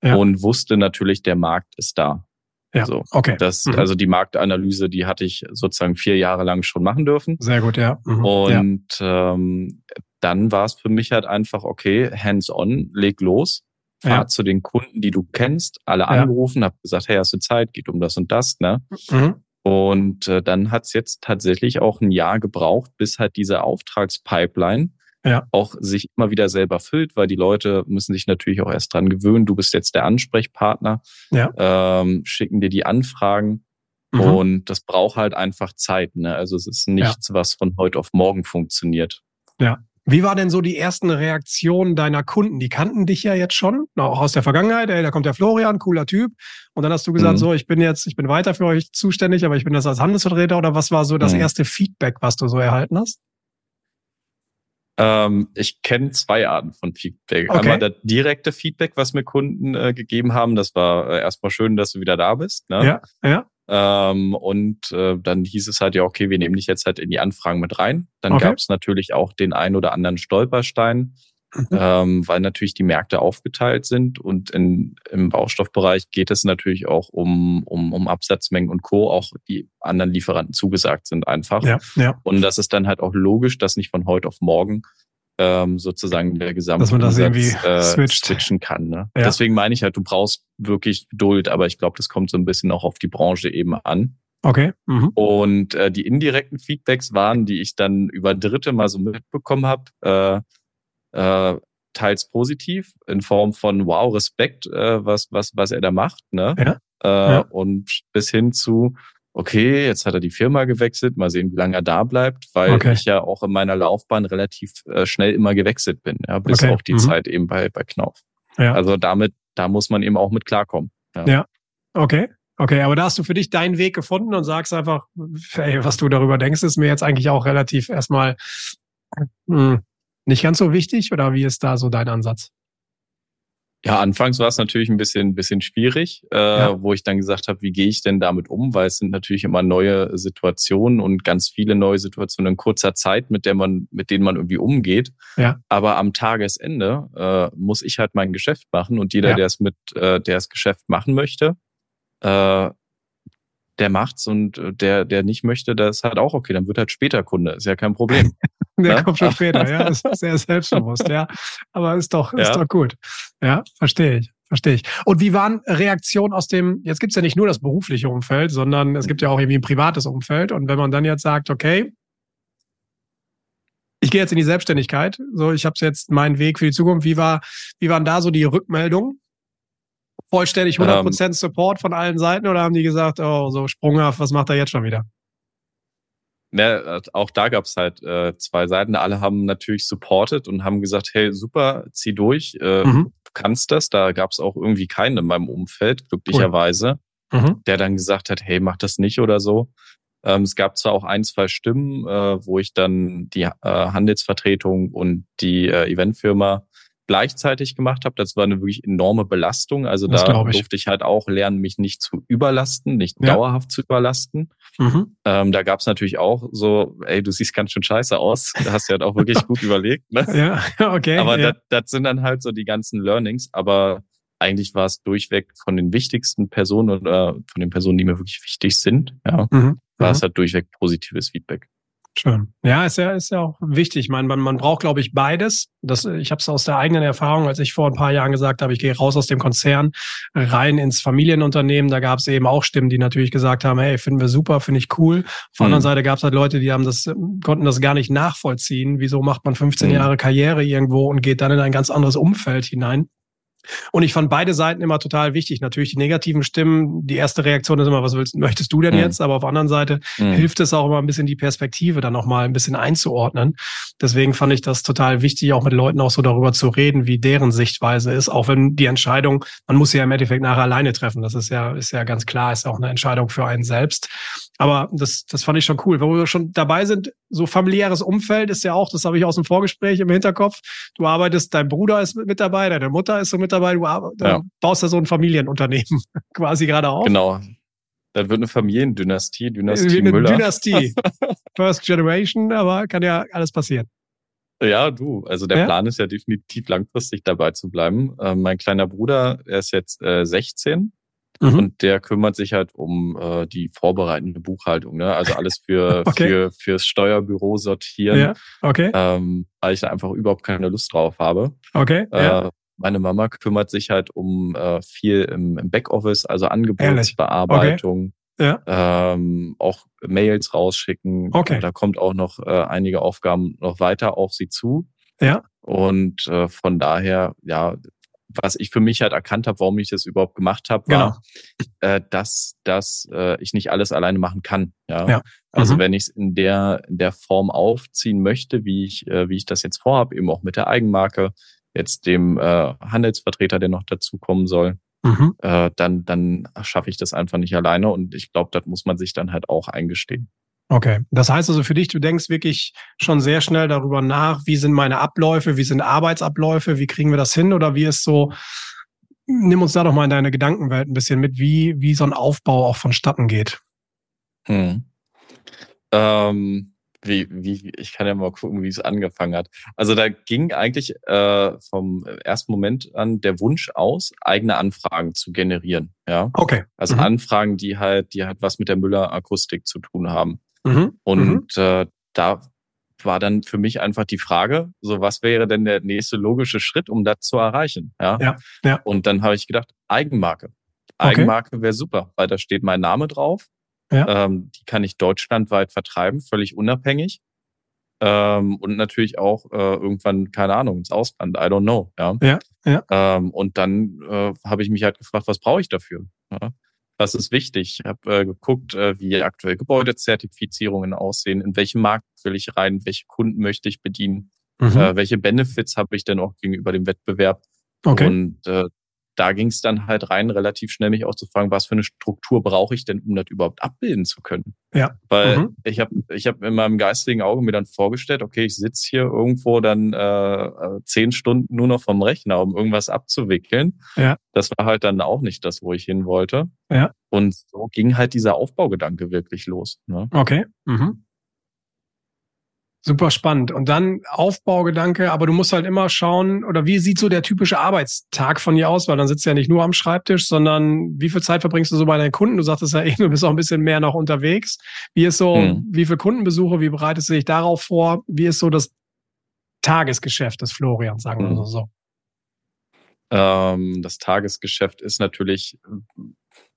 ja. und wusste natürlich, der Markt ist da. Ja, so. okay. Das, Mhm. Also die Marktanalyse, die hatte ich sozusagen vier Jahre lang schon machen dürfen. Sehr gut, ja. Mhm. Und ähm, dann war es für mich halt einfach, okay, hands-on, leg los, fahr Ja. zu den Kunden, die du kennst, alle Ja. angerufen, hab gesagt, hey, hast du Zeit, geht um das und das, ne? ja. Mhm. Und äh, dann hat's jetzt tatsächlich auch ein Jahr gebraucht, bis halt diese Auftragspipeline Ja. auch sich immer wieder selber füllt, weil die Leute müssen sich natürlich auch erst dran gewöhnen. Du bist jetzt der Ansprechpartner, Ja. ähm, schicken dir die Anfragen Mhm. und das braucht halt einfach Zeit. Ne? Also es ist nichts, was von heute auf morgen funktioniert. Wie war denn so die ersten Reaktionen deiner Kunden? Die kannten dich ja jetzt schon, auch aus der Vergangenheit. Ey, da kommt der Florian, cooler Typ. Und dann hast du gesagt, Mhm. so, ich bin jetzt, ich bin weiter für euch zuständig, aber ich bin das als Handelsvertreter. Oder was war so das Mhm. erste Feedback, was du so erhalten hast? Ähm, ich kenne zwei Arten von Feedback. Okay. Einmal das direkte Feedback, was mir Kunden äh, gegeben haben. Das war äh, erstmal schön, dass du wieder da bist. Ne? Ja, ja. Ähm, und äh, dann hieß es halt ja, okay, wir nehmen dich jetzt halt in die Anfragen mit rein. Dann Okay. gab es natürlich auch den ein oder anderen Stolperstein, Mhm. ähm, weil natürlich die Märkte aufgeteilt sind und in, im Baustoffbereich geht es natürlich auch um, um, um Absatzmengen und Co. Auch die anderen Lieferanten zugesagt sind einfach. Ja, ja. Und das ist dann halt auch logisch, dass nicht von heute auf morgen ähm, sozusagen der gesamte Dass man das irgendwie äh, switcht. switchen kann. Ne? Ja. Deswegen meine ich halt, du brauchst wirklich Geduld, aber ich glaube, das kommt so ein bisschen auch auf die Branche eben an. Okay. Mhm. Und äh, die indirekten Feedbacks waren, die ich dann über Dritte mal so mitbekommen habe, äh, äh, teils positiv in Form von Wow, Respekt, äh, was, was, was er da macht. Ne? Ja. Äh, Ja. Und bis hin zu, okay, jetzt hat er die Firma gewechselt, mal sehen, wie lange er da bleibt, weil Okay. ich ja auch in meiner Laufbahn relativ äh, schnell immer gewechselt bin, ja, bis Okay. auf die Mhm. Zeit eben bei, bei Knauf. Ja. Also damit, da muss man eben auch mit klarkommen. Ja. Okay. Okay, aber da hast du für dich deinen Weg gefunden und sagst einfach, ey, was du darüber denkst, ist mir jetzt eigentlich auch relativ erstmal hm, nicht ganz so wichtig oder wie ist da so dein Ansatz? Ja, anfangs war es natürlich ein bisschen, bisschen schwierig, äh, Ja. wo ich dann gesagt habe, wie gehe ich denn damit um? Weil es sind natürlich immer neue Situationen und ganz viele neue Situationen in kurzer Zeit, mit der man, mit denen man irgendwie umgeht. Ja. Aber am Tagesende äh, muss ich halt mein Geschäft machen und jeder, Ja. der es mit, äh, der das Geschäft machen möchte, äh, der macht's und äh, der, der nicht möchte, das ist halt auch okay. Dann wird halt später Kunde, ist ja kein Problem. Der Ne? kommt schon später, ja, das ist sehr selbstbewusst, ja. Aber ist doch, ist Ja. doch gut. Ja, verstehe ich. Verstehe ich. Und wie waren Reaktionen aus dem, jetzt gibt's ja nicht nur das berufliche Umfeld, sondern es gibt ja auch irgendwie ein privates Umfeld. Und wenn man dann jetzt sagt, okay, ich gehe jetzt in die Selbstständigkeit, so ich habe jetzt meinen Weg für die Zukunft, wie war, wie waren da so die Rückmeldungen? Vollständig 100% Support von allen Seiten oder haben die gesagt, oh, so sprunghaft, was macht er jetzt schon wieder? Ne, auch da gab's halt äh, zwei Seiten. Alle haben natürlich supported und haben gesagt, hey, super, zieh durch, äh, Mhm. du kannst das. Da gab's auch irgendwie keinen in meinem Umfeld, glücklicherweise, Mhm. der dann gesagt hat, hey, mach das nicht oder so. Ähm, es gab zwar auch ein, zwei Stimmen, äh, wo ich dann die äh, Handelsvertretung und die äh, Eventfirma gleichzeitig gemacht habe. Das war eine wirklich enorme Belastung. Also Das da ich. durfte ich halt auch lernen, mich nicht zu überlasten, nicht Ja. dauerhaft zu überlasten. Mhm. Ähm, da gab's natürlich auch so, ey, du siehst ganz schön scheiße aus. Da hast du halt auch wirklich gut überlegt. Ne? Ja, okay. Aber ja. das, das sind dann halt so die ganzen Learnings. Aber eigentlich war es durchweg von den wichtigsten Personen oder von den Personen, die mir wirklich wichtig sind, ja, Mhm. war Mhm. es halt durchweg positives Feedback. Schön. Ja, ist ja, ist ja auch wichtig. Ich meine, man, man braucht, glaube ich, beides. Das, ich habe es aus der eigenen Erfahrung, als ich vor ein paar Jahren gesagt habe, ich gehe raus aus dem Konzern, rein ins Familienunternehmen. Da gab es eben auch Stimmen, die natürlich gesagt haben, hey, finden wir super, finde ich cool. Auf der Mhm. anderen Seite gab es halt Leute, die haben das, konnten das gar nicht nachvollziehen. Wieso macht man 15 Mhm. Jahre Karriere irgendwo und geht dann in ein ganz anderes Umfeld hinein? Und ich fand beide Seiten immer total wichtig. Natürlich die negativen Stimmen. Die erste Reaktion ist immer, was willst, möchtest du denn Mhm. jetzt? Aber auf der anderen Seite Mhm. hilft es auch immer ein bisschen die Perspektive dann nochmal ein bisschen einzuordnen. Deswegen fand ich das total wichtig, auch mit Leuten auch so darüber zu reden, wie deren Sichtweise ist, auch wenn die Entscheidung, man muss sie ja im Endeffekt nachher alleine treffen. Das ist ja, ist ja ganz klar, ist auch eine Entscheidung für einen selbst. Aber das, das fand ich schon cool. Wo wir schon dabei sind, so familiäres Umfeld ist ja auch, das habe ich aus dem Vorgespräch im Hinterkopf. Du arbeitest, dein Bruder ist mit dabei, deine Mutter ist so mit dabei, du arbe- Ja. baust da so ein Familienunternehmen quasi gerade auf. Genau. Das wird eine Familiendynastie, Dynastie Wie eine Müller. Dynastie. First Generation, aber kann ja alles passieren. Ja, du. Also der Ja? Plan ist ja definitiv langfristig dabei zu bleiben. Ähm, mein kleiner Bruder, er ist jetzt äh, 16 Mhm. Und der kümmert sich halt um äh, die vorbereitende Buchhaltung, ne? Also alles für, okay. für fürs Steuerbüro sortieren. Ja, okay. Ähm, weil ich da einfach überhaupt keine Lust drauf habe. Okay. Äh, ja. Meine Mama kümmert sich halt um äh, viel im, im Backoffice, also Angebotsbearbeitung. Okay. Ja. Ähm, auch Mails rausschicken. Okay. Da kommt auch noch äh, einige Aufgaben noch weiter auf sie zu. Ja. Und äh, von daher, ja, was ich für mich halt erkannt habe, warum ich das überhaupt gemacht habe, war, genau. äh, dass, dass äh, ich nicht alles alleine machen kann. Ja. ja. Also mhm. wenn ich es in der, in der Form aufziehen möchte, wie ich, äh, wie ich das jetzt vorhabe, eben auch mit der Eigenmarke, jetzt dem äh, Handelsvertreter, der noch dazukommen soll, mhm. äh, dann, dann schaffe ich das einfach nicht alleine. Und ich glaube, das muss man sich dann halt auch eingestehen. Okay, das heißt also für dich, du denkst wirklich schon sehr schnell darüber nach, wie sind meine Abläufe, wie sind Arbeitsabläufe, wie kriegen wir das hin oder wie ist so, nimm uns da doch mal in deine Gedankenwelt ein bisschen mit, wie, wie so ein Aufbau auch vonstatten geht. Hm. Ähm, wie, wie, ich kann ja mal gucken, wie es angefangen hat. Also da ging eigentlich äh, vom ersten Moment an der Wunsch aus, eigene Anfragen zu generieren. Ja. Okay. Also mhm. Anfragen, die halt, die halt was mit der Müller-Akustik zu tun haben. Mhm. Und mhm. Äh, da war dann für mich einfach die Frage, so was wäre denn der nächste logische Schritt, um das zu erreichen? Ja. ja, ja. Und dann habe ich gedacht, Eigenmarke. Eigenmarke okay. wäre super, weil da steht mein Name drauf. Ja. Ähm, die kann ich deutschlandweit vertreiben, völlig unabhängig. Ähm, und natürlich auch äh, irgendwann, keine Ahnung, ins Ausland, I don't know. Ja. ja, ja. Ähm, und dann äh, habe ich mich halt gefragt, was brauche ich dafür? Ja? Was ist wichtig? Ich habe äh, geguckt, äh, wie aktuell Gebäudezertifizierungen aussehen, in welchen Markt will ich rein, welche Kunden möchte ich bedienen, mhm. äh, welche Benefits habe ich denn auch gegenüber dem Wettbewerb. Okay. Und äh, da ging es dann halt rein, relativ schnell mich auch zu fragen, was für eine Struktur brauche ich denn, um das überhaupt abbilden zu können? Ja. Weil mhm. ich habe ich hab in meinem geistigen Auge mir dann vorgestellt, okay, ich sitze hier irgendwo dann äh, äh, zehn Stunden nur noch vom Rechner, um irgendwas abzuwickeln. Ja. Das war halt dann auch nicht das, wo ich hin wollte. Ja. Und so ging halt dieser Aufbaugedanke wirklich los. Ne? Okay. Mhm. Super spannend. Und dann Aufbaugedanke, aber du musst halt immer schauen, oder wie sieht so der typische Arbeitstag von dir aus? Weil dann sitzt du ja nicht nur am Schreibtisch, sondern wie viel Zeit verbringst du so bei deinen Kunden? Du sagtest ja eh, du bist auch ein bisschen mehr noch unterwegs. Wie ist so, hm. wie viel Kundenbesuche, wie bereitest du dich darauf vor? Wie ist so das Tagesgeschäft des Florian, sagen wir hm. so? Ähm, das Tagesgeschäft ist natürlich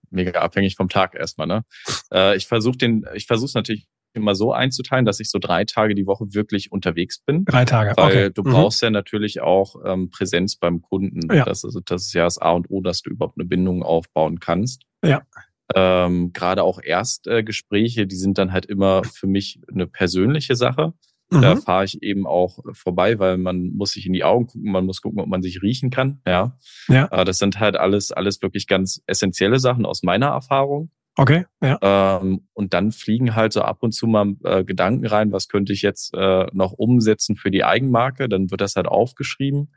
mega abhängig vom Tag erstmal. Ne? Äh, ich versuche den, ich versuche es natürlich immer so einzuteilen, dass ich so drei Tage die Woche wirklich unterwegs bin. Drei Tage, Weil okay. du mhm. brauchst ja natürlich auch ähm, Präsenz beim Kunden. Ja. Das, ist, das ist ja das A und O, dass du überhaupt eine Bindung aufbauen kannst. Ja. Ähm, Gerade auch Erstgespräche, äh, die sind dann halt immer für mich eine persönliche Sache. Mhm. Da fahre ich eben auch vorbei, weil man muss sich in die Augen gucken, man muss gucken, ob man sich riechen kann. Ja. ja. Äh, das sind halt alles, alles wirklich ganz essentielle Sachen aus meiner Erfahrung. Okay, ja. Ähm, und dann fliegen halt so ab und zu mal äh, Gedanken rein, was könnte ich jetzt äh, noch umsetzen für die Eigenmarke. Dann wird das halt aufgeschrieben.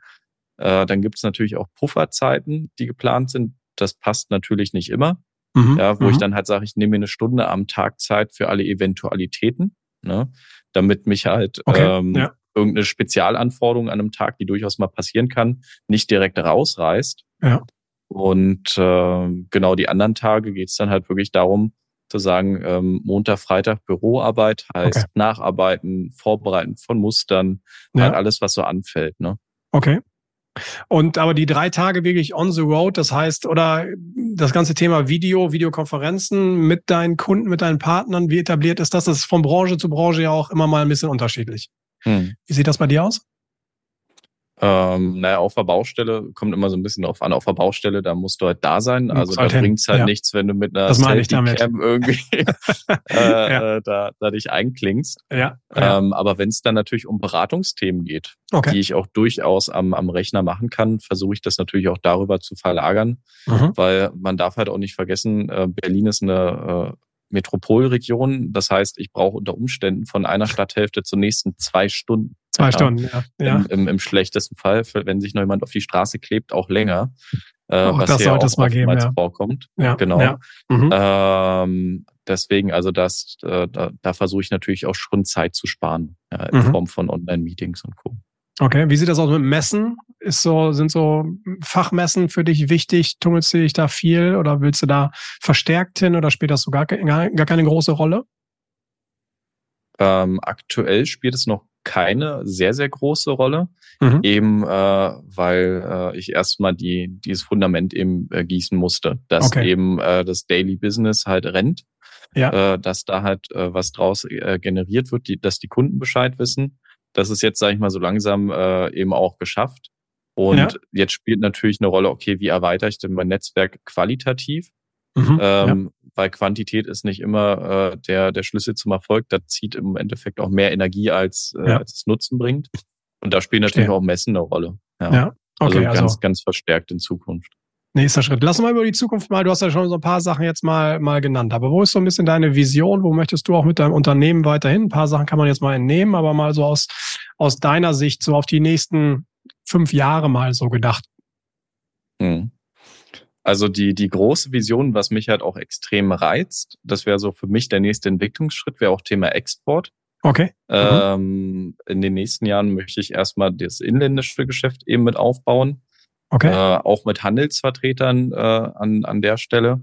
Äh, dann gibt es natürlich auch Pufferzeiten, die geplant sind. Das passt natürlich nicht immer. Mhm, ja, wo ich mhm. dann halt sage, ich nehme mir eine Stunde am Tag Zeit für alle Eventualitäten, ne, damit mich halt okay, ähm, ja. irgendeine Spezialanforderung an einem Tag, die durchaus mal passieren kann, nicht direkt rausreißt. Ja. Und äh, genau die anderen Tage geht es dann halt wirklich darum, zu sagen, ähm, Montag, Freitag Büroarbeit heißt okay. Nacharbeiten, Vorbereiten von Mustern, ja. halt alles, was so anfällt. Ne? Okay. Und aber die drei Tage wirklich on the road, das heißt, oder das ganze Thema Video, Videokonferenzen mit deinen Kunden, mit deinen Partnern, wie etabliert ist das? Das ist von Branche zu Branche ja auch immer mal ein bisschen unterschiedlich. Hm. Wie sieht das bei dir aus? Ähm, naja, auf der Baustelle kommt immer so ein bisschen drauf an. Auf der Baustelle, da musst du halt da sein. Also da bringt es halt ja. nichts, wenn du mit einer Selfie-Cam irgendwie äh, ja. äh, da, da dich einklingst. Ja. Ähm, aber wenn es dann natürlich um Beratungsthemen geht, okay. die ich auch durchaus am, am Rechner machen kann, versuche ich das natürlich auch darüber zu verlagern, mhm. weil man darf halt auch nicht vergessen, äh, Berlin ist eine äh, Metropolregion. Das heißt, ich brauche unter Umständen von einer Stadthälfte zur nächsten zwei Stunden. Zwei ja, Stunden, ja. ja. Im, im, Im, schlechtesten Fall, wenn sich noch jemand auf die Straße klebt, auch länger. Äh, auch was das sollte es mal geben, ja. vorkommt. Ja, genau. Ja. Mhm. Ähm, deswegen, also das, äh, da, da versuche ich natürlich auch schon Zeit zu sparen, ja, in mhm. Form von Online-Meetings und Co. Okay, wie sieht das aus mit Messen? ist so, sind so Fachmessen für dich wichtig? Tummelst du dich da viel oder willst du da verstärkt hin oder spielt das so gar, gar, gar keine große Rolle? Ähm, aktuell spielt es noch keine sehr, sehr große Rolle, mhm. eben äh, weil äh, ich erstmal die, dieses Fundament eben äh, gießen musste, dass okay. eben äh, das Daily Business halt rennt, ja. äh, dass da halt äh, was draus äh, generiert wird, die, dass die Kunden Bescheid wissen. Das ist jetzt, sage ich mal, so langsam äh, eben auch geschafft. Und ja. jetzt spielt natürlich eine Rolle, okay, wie erweitere ich denn mein Netzwerk qualitativ? Mhm, ähm, ja. Weil Quantität ist nicht immer äh, der, der Schlüssel zum Erfolg. Das zieht im Endeffekt auch mehr Energie, als, äh, ja. als es Nutzen bringt. Und da spielen natürlich auch Messen eine Rolle. Ja. ja. Okay, also ganz, also, ganz verstärkt in Zukunft. Nächster Schritt. Lass uns mal über die Zukunft mal, du hast ja schon so ein paar Sachen jetzt mal, mal genannt, aber wo ist so ein bisschen deine Vision? Wo möchtest du auch mit deinem Unternehmen weiterhin? Ein paar Sachen kann man jetzt mal entnehmen, aber mal so aus, aus deiner Sicht, so auf die nächsten fünf Jahre mal so gedacht. Hm. Also die, die große Vision, was mich halt auch extrem reizt, das wäre so für mich der nächste Entwicklungsschritt, wäre auch Thema Export. Okay. Mhm. Ähm, in den nächsten Jahren möchte ich erstmal das inländische Geschäft eben mit aufbauen. Okay. Äh, auch mit Handelsvertretern äh, an, an der Stelle.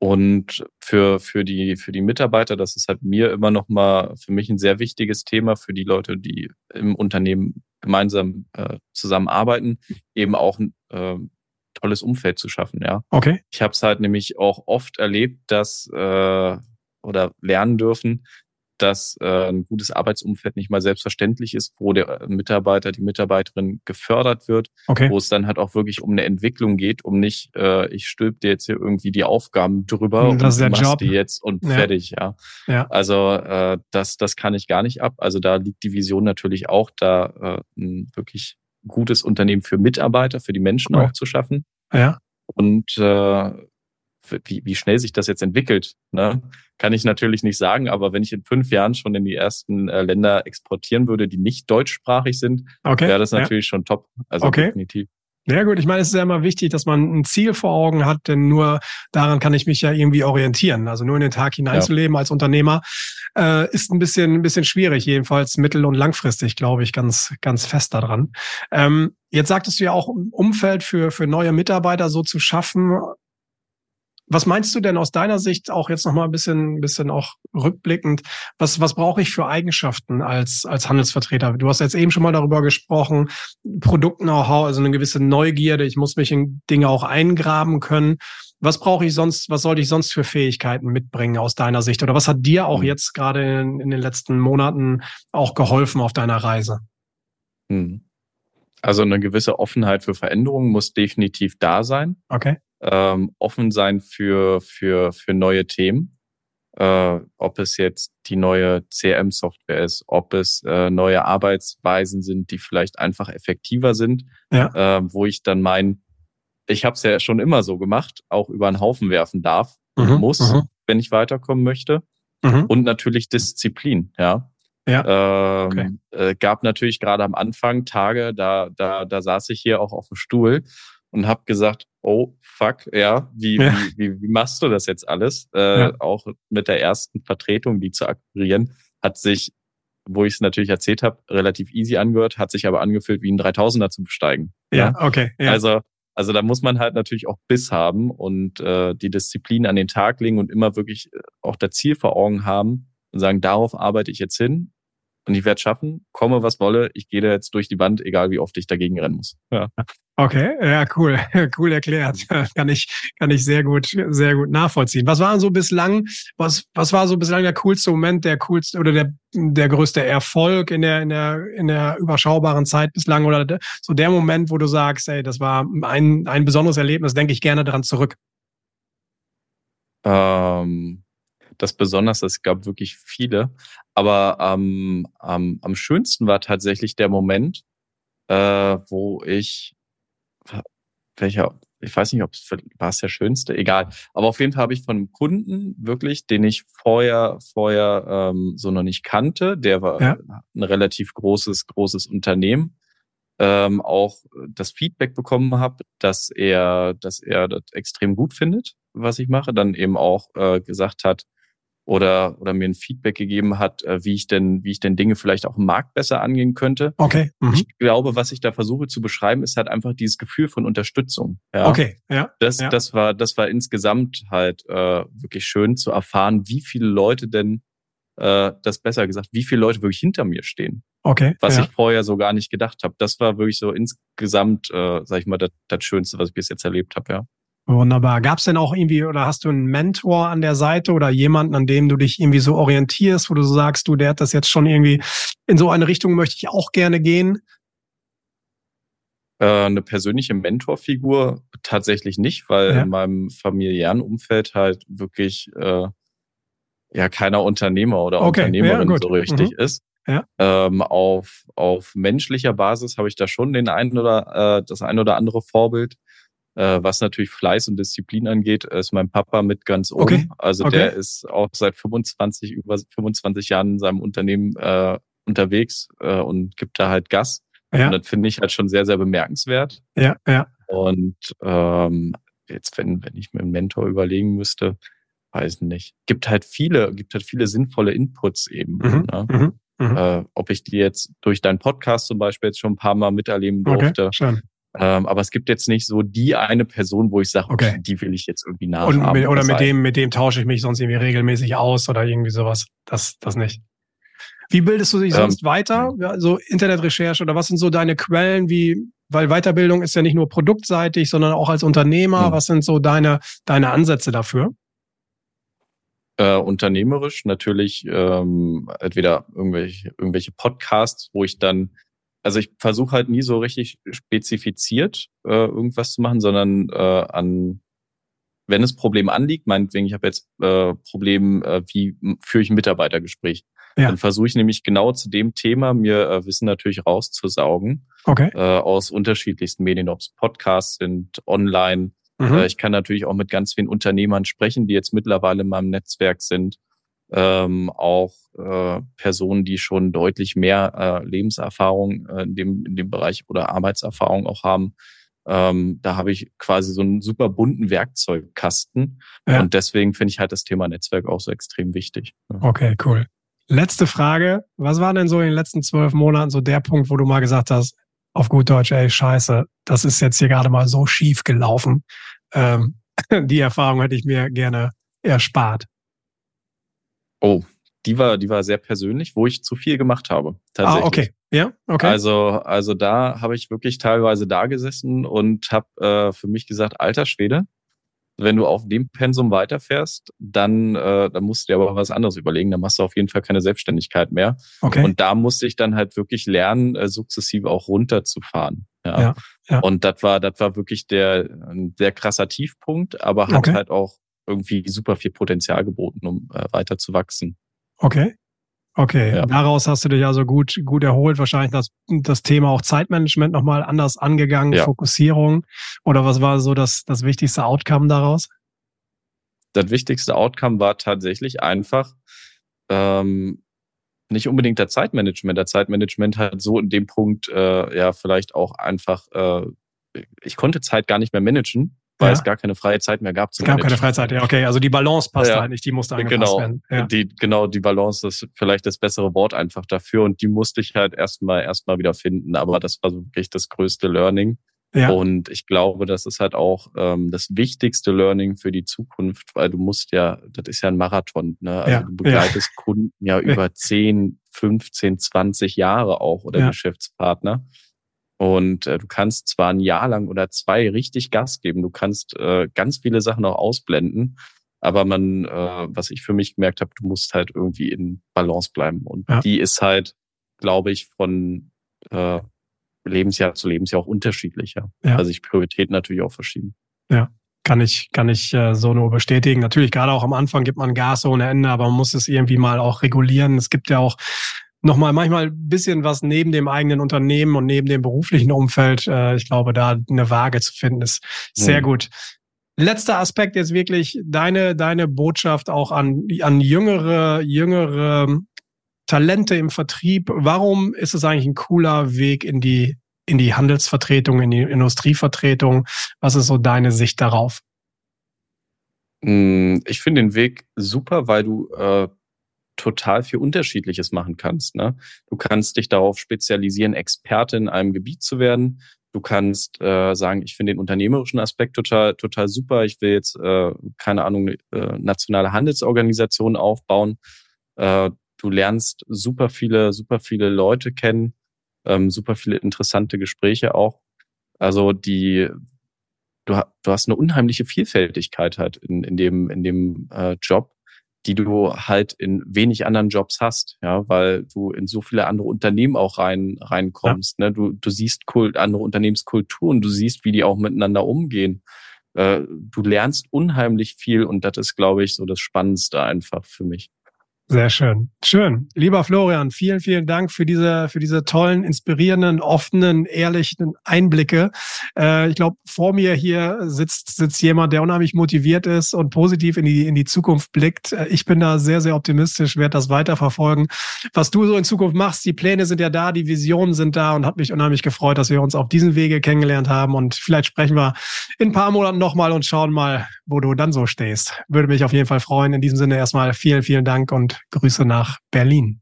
Und für, für, die, für die Mitarbeiter, das ist halt mir immer noch mal für mich ein sehr wichtiges Thema, für die Leute, die im Unternehmen gemeinsam äh, zusammenarbeiten, eben auch ein äh, tolles Umfeld zu schaffen, ja. Okay. Ich habe es halt nämlich auch oft erlebt, dass äh, oder lernen dürfen, dass äh, ein gutes Arbeitsumfeld nicht mal selbstverständlich ist, wo der Mitarbeiter, die Mitarbeiterin gefördert wird, okay. wo es dann halt auch wirklich um eine Entwicklung geht, um nicht, äh, ich stülp dir jetzt hier irgendwie die Aufgaben drüber das und machst Job. die jetzt und ja. fertig, ja. ja. Also äh, das, das kann ich gar nicht ab. Also da liegt die Vision natürlich auch, da äh, ein wirklich gutes Unternehmen für Mitarbeiter, für die Menschen cool. auch zu schaffen. Ja. Und äh, wie, wie schnell sich das jetzt entwickelt, ne? kann ich natürlich nicht sagen. Aber wenn ich in fünf Jahren schon in die ersten äh, Länder exportieren würde, die nicht deutschsprachig sind, okay, wäre das natürlich ja. schon top. Also okay. definitiv. Ja gut, ich meine, es ist ja immer wichtig, dass man ein Ziel vor Augen hat, denn nur daran kann ich mich ja irgendwie orientieren. Also nur in den Tag hineinzuleben ja. als Unternehmer äh, ist ein bisschen ein bisschen schwierig, jedenfalls mittel- und langfristig, glaube ich, ganz ganz fest daran. Ähm, jetzt sagtest du ja auch, Umfeld für für neue Mitarbeiter so zu schaffen. Was meinst du denn aus deiner Sicht auch jetzt nochmal ein bisschen, ein bisschen auch rückblickend? Was, was brauche ich für Eigenschaften als, als Handelsvertreter? Du hast jetzt eben schon mal darüber gesprochen, Produkt-Know-how, also eine gewisse Neugierde. Ich muss mich in Dinge auch eingraben können. Was brauche ich sonst, was sollte ich sonst für Fähigkeiten mitbringen aus deiner Sicht? Oder was hat dir auch hm. jetzt gerade in, in den letzten Monaten auch geholfen auf deiner Reise? Hm. Also eine gewisse Offenheit für Veränderungen muss definitiv da sein. Okay ähm, offen sein für, für, für neue Themen. Äh, ob es jetzt die neue CM-Software ist, ob es äh, neue Arbeitsweisen sind, die vielleicht einfach effektiver sind, ja. äh, wo ich dann mein, ich habe es ja schon immer so gemacht, auch über einen Haufen werfen darf und mhm, muss, mhm. wenn ich weiterkommen möchte. Mhm. Und natürlich Disziplin, ja. Ja. Ähm, okay. äh, gab natürlich gerade am Anfang Tage, da, da, da saß ich hier auch auf dem Stuhl und habe gesagt, oh fuck, ja, wie, ja. Wie, wie, wie machst du das jetzt alles? Äh, ja. Auch mit der ersten Vertretung, die zu akquirieren, hat sich, wo ich es natürlich erzählt habe, relativ easy angehört, hat sich aber angefühlt, wie ein 3000er zu besteigen. Ja, ja? okay. Ja. Also, also da muss man halt natürlich auch Biss haben und äh, die Disziplin an den Tag legen und immer wirklich äh, auch das Ziel vor Augen haben und sagen, darauf arbeite ich jetzt hin und ich werde schaffen, komme was wolle, ich gehe da jetzt durch die Wand, egal wie oft ich dagegen rennen muss. Ja. Okay, ja, cool, cool erklärt. Kann ich, kann ich sehr gut, sehr gut nachvollziehen. Was war so bislang, was, was war so bislang der coolste Moment, der coolste oder der, der größte Erfolg in der, in der, in der überschaubaren Zeit bislang oder de, so der Moment, wo du sagst, ey, das war ein, ein besonderes Erlebnis, denke ich gerne daran zurück? Ähm, das besonders, es gab wirklich viele, aber ähm, am, am schönsten war tatsächlich der Moment, äh, wo ich welcher, ich weiß nicht, ob es war es der schönste, egal. Aber auf jeden Fall habe ich von einem Kunden wirklich, den ich vorher, vorher ähm, so noch nicht kannte, der war ja. ein relativ großes, großes Unternehmen, ähm, auch das Feedback bekommen habe, dass er, dass er das extrem gut findet, was ich mache, dann eben auch äh, gesagt hat, oder, oder mir ein Feedback gegeben hat, äh, wie ich denn, wie ich denn Dinge vielleicht auch im Markt besser angehen könnte. Okay. Mhm. Ich glaube, was ich da versuche zu beschreiben, ist halt einfach dieses Gefühl von Unterstützung. Ja? Okay, ja. Das, ja. das war, das war insgesamt halt äh, wirklich schön zu erfahren, wie viele Leute denn, äh, das besser gesagt, wie viele Leute wirklich hinter mir stehen. Okay. Was ja. ich vorher so gar nicht gedacht habe. Das war wirklich so insgesamt, äh, sag ich mal, das, das Schönste, was ich bis jetzt erlebt habe, ja. Wunderbar. Gab es denn auch irgendwie oder hast du einen Mentor an der Seite oder jemanden, an dem du dich irgendwie so orientierst, wo du so sagst, du, der hat das jetzt schon irgendwie in so eine Richtung möchte ich auch gerne gehen? Äh, eine persönliche Mentorfigur tatsächlich nicht, weil Ja. in meinem familiären Umfeld halt wirklich äh, ja keiner Unternehmer oder Okay, Unternehmerin ja, so richtig Mhm. ist. Ja. Ähm, auf, auf menschlicher Basis habe ich da schon den einen oder äh, das ein oder andere Vorbild. Äh, was natürlich Fleiß und Disziplin angeht, ist mein Papa mit ganz oben. Okay, Also okay. der ist auch seit 25, über 25 Jahren in seinem Unternehmen äh, unterwegs äh, und gibt da halt Gas. Ja, Und das finde ich halt schon sehr, sehr bemerkenswert. ja, ja. Und ähm, jetzt, wenn, wenn ich mir einen Mentor überlegen müsste, weiß nicht. Gibt halt viele, gibt halt viele sinnvolle Inputs eben. Mhm. Ne? Mhm. Mhm. Äh, ob ich die jetzt durch deinen Podcast zum Beispiel jetzt schon ein paar Mal miterleben Okay, durfte. schön. Ähm, aber es gibt jetzt nicht so die eine Person, wo ich sage, okay, Okay. die will ich jetzt irgendwie Und nachahmen. mit, oder mit dem, mit dem tausche ich mich sonst irgendwie regelmäßig aus oder irgendwie sowas. Das, das nicht. Wie bildest du dich Ähm, sonst weiter? Ja, so Internetrecherche oder was sind so deine Quellen? Wie, weil Weiterbildung ist ja nicht nur produktseitig, sondern auch als Unternehmer. Hm. Was sind so deine, deine Ansätze dafür? äh, unternehmerisch natürlich ähm, entweder irgendwelche, irgendwelche Podcasts, wo ich dann, also ich versuche halt nie so richtig spezifiziert äh, irgendwas zu machen, sondern äh, an, wenn es Problem anliegt, meinetwegen, ich habe jetzt äh, Problem, äh, wie führe ich ein Mitarbeitergespräch, Ja. dann versuche ich nämlich genau zu dem Thema mir äh, Wissen natürlich rauszusaugen Okay. äh, aus unterschiedlichsten Medien, ob es Podcasts sind, online, Mhm. äh, Ich kann natürlich auch mit ganz vielen Unternehmern sprechen, die jetzt mittlerweile in meinem Netzwerk sind. Ähm, auch äh, Personen, die schon deutlich mehr äh, Lebenserfahrung äh, in, dem, in dem Bereich oder Arbeitserfahrung auch haben. Ähm, da habe ich quasi so einen super bunten Werkzeugkasten. Ja. Und deswegen finde ich halt das Thema Netzwerk auch so extrem wichtig. Ja. Okay, cool. Letzte Frage. Was war denn so in den letzten zwölf Monaten so der Punkt, wo du mal gesagt hast, auf gut Deutsch, ey, scheiße, das ist jetzt hier gerade mal so schief gelaufen. Ähm, die Erfahrung hätte ich mir gerne erspart. Oh, die war, die war sehr persönlich, wo ich zu viel gemacht habe. Ah, Tatsächlich. okay. Ja, okay. Also, also da habe ich wirklich teilweise da gesessen und habe äh, für mich gesagt, alter Schwede, wenn du auf dem Pensum weiterfährst, dann, äh, dann musst du dir aber was anderes überlegen. Dann machst du auf jeden Fall keine Selbstständigkeit mehr. okay. Und da musste ich dann halt wirklich lernen, äh, sukzessive auch runterzufahren. Ja. Ja, ja. Und das war, das war wirklich der ein sehr krasser Tiefpunkt, aber hat Okay. halt auch irgendwie super viel Potenzial geboten, um äh, weiter zu wachsen. Okay. Okay. Ja. Daraus hast du dich also gut, gut erholt. Wahrscheinlich das, das Thema auch Zeitmanagement nochmal anders angegangen, Ja. Fokussierung. Oder was war so das, das wichtigste Outcome daraus? das wichtigste Outcome war tatsächlich einfach ähm, nicht unbedingt der Zeitmanagement. Der Zeitmanagement hat so in dem Punkt äh, ja vielleicht auch einfach, äh, ich konnte Zeit gar nicht mehr managen, weil Ja. es gar keine freie Zeit mehr gab Es gab keine Freizeit. Ja, okay. Also die Balance passt Ja. halt nicht. Die musste angepasst Genau, werden. Ja. die, genau, die Balance ist vielleicht das bessere Wort einfach dafür und die musste ich halt erstmal erstmal wieder finden. Aber das war so wirklich das größte Learning. Ja. Und ich glaube, das ist halt auch ähm, das wichtigste Learning für die Zukunft, weil du musst ja, das ist ja ein Marathon, ne? Also Ja, du begleitest Kunden ja über 10, 15, 20 Jahre auch oder Ja. Geschäftspartner. Und äh, du kannst zwar ein Jahr lang oder zwei richtig Gas geben, du kannst äh, ganz viele Sachen auch ausblenden, aber man, äh, was ich für mich gemerkt habe, du musst halt irgendwie in Balance bleiben. Und Ja. die ist halt, glaube ich, von äh, Lebensjahr zu Lebensjahr auch unterschiedlich. Ja. Ja. Also ich Prioritäten natürlich auch verschieden. Kann ich, kann ich äh, so nur bestätigen. Natürlich, gerade auch am Anfang gibt man Gas ohne Ende, aber man muss es irgendwie mal auch regulieren. Es gibt ja auch nochmal manchmal ein bisschen was neben dem eigenen Unternehmen und neben dem beruflichen Umfeld. Äh, ich glaube, da eine Waage zu finden, ist sehr Mhm. gut. Letzter Aspekt jetzt wirklich deine, deine Botschaft auch an, an jüngere, jüngere Talente im Vertrieb. Warum ist es eigentlich ein cooler Weg in die, in die Handelsvertretung, in die Industrievertretung? Was ist so deine Sicht darauf? Hm, ich finde den Weg super, weil du äh, total viel Unterschiedliches machen kannst. Ne? Du kannst dich darauf spezialisieren, Experte in einem Gebiet zu werden. Du kannst äh, sagen, ich finde den unternehmerischen Aspekt total, total super. Ich will jetzt, äh, keine Ahnung, äh, nationale Handelsorganisation aufbauen. Äh, du lernst super viele, super viele Leute kennen, ähm, super viele interessante Gespräche auch. Also die, du, du hast eine unheimliche Vielfältigkeit halt in, in dem, in dem äh, Job, die du halt in wenig anderen Jobs hast, ja, weil du in so viele andere Unternehmen auch rein reinkommst. Ja. Ne? Du, du siehst Kult, andere Unternehmenskulturen, du siehst, wie die auch miteinander umgehen. Äh, du lernst unheimlich viel und das ist, glaube ich, so das Spannendste einfach für mich. Sehr schön. Schön. Lieber Florian, vielen, vielen Dank für diese, für diese tollen, inspirierenden, offenen, ehrlichen Einblicke. Äh, ich glaube, vor mir hier sitzt, sitzt jemand, der unheimlich motiviert ist und positiv in die, in die Zukunft blickt. Äh, ich bin da sehr, sehr optimistisch, werde das weiterverfolgen. Was du so in Zukunft machst, die Pläne sind ja da, die Visionen sind da und hat mich unheimlich gefreut, dass wir uns auf diesem Wege kennengelernt haben. Und vielleicht sprechen wir in ein paar Monaten nochmal und schauen mal, wo du dann so stehst. Würde mich auf jeden Fall freuen. In diesem Sinne erstmal vielen, vielen Dank und Grüße nach Berlin.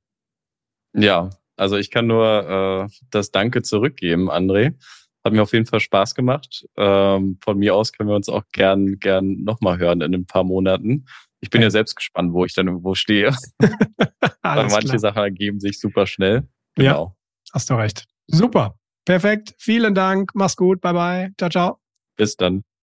Ja, also ich kann nur äh, das Danke zurückgeben, André. Hat mir auf jeden Fall Spaß gemacht. Ähm, von mir aus können wir uns auch gern, gern nochmal hören in ein paar Monaten. Ich bin okay. ja selbst gespannt, wo ich dann irgendwo stehe. Weil manche klar. Sachen ergeben sich super schnell. Genau. Ja, hast du recht. Super. Perfekt. Vielen Dank. Mach's gut. Bye bye. Ciao, ciao. Bis dann.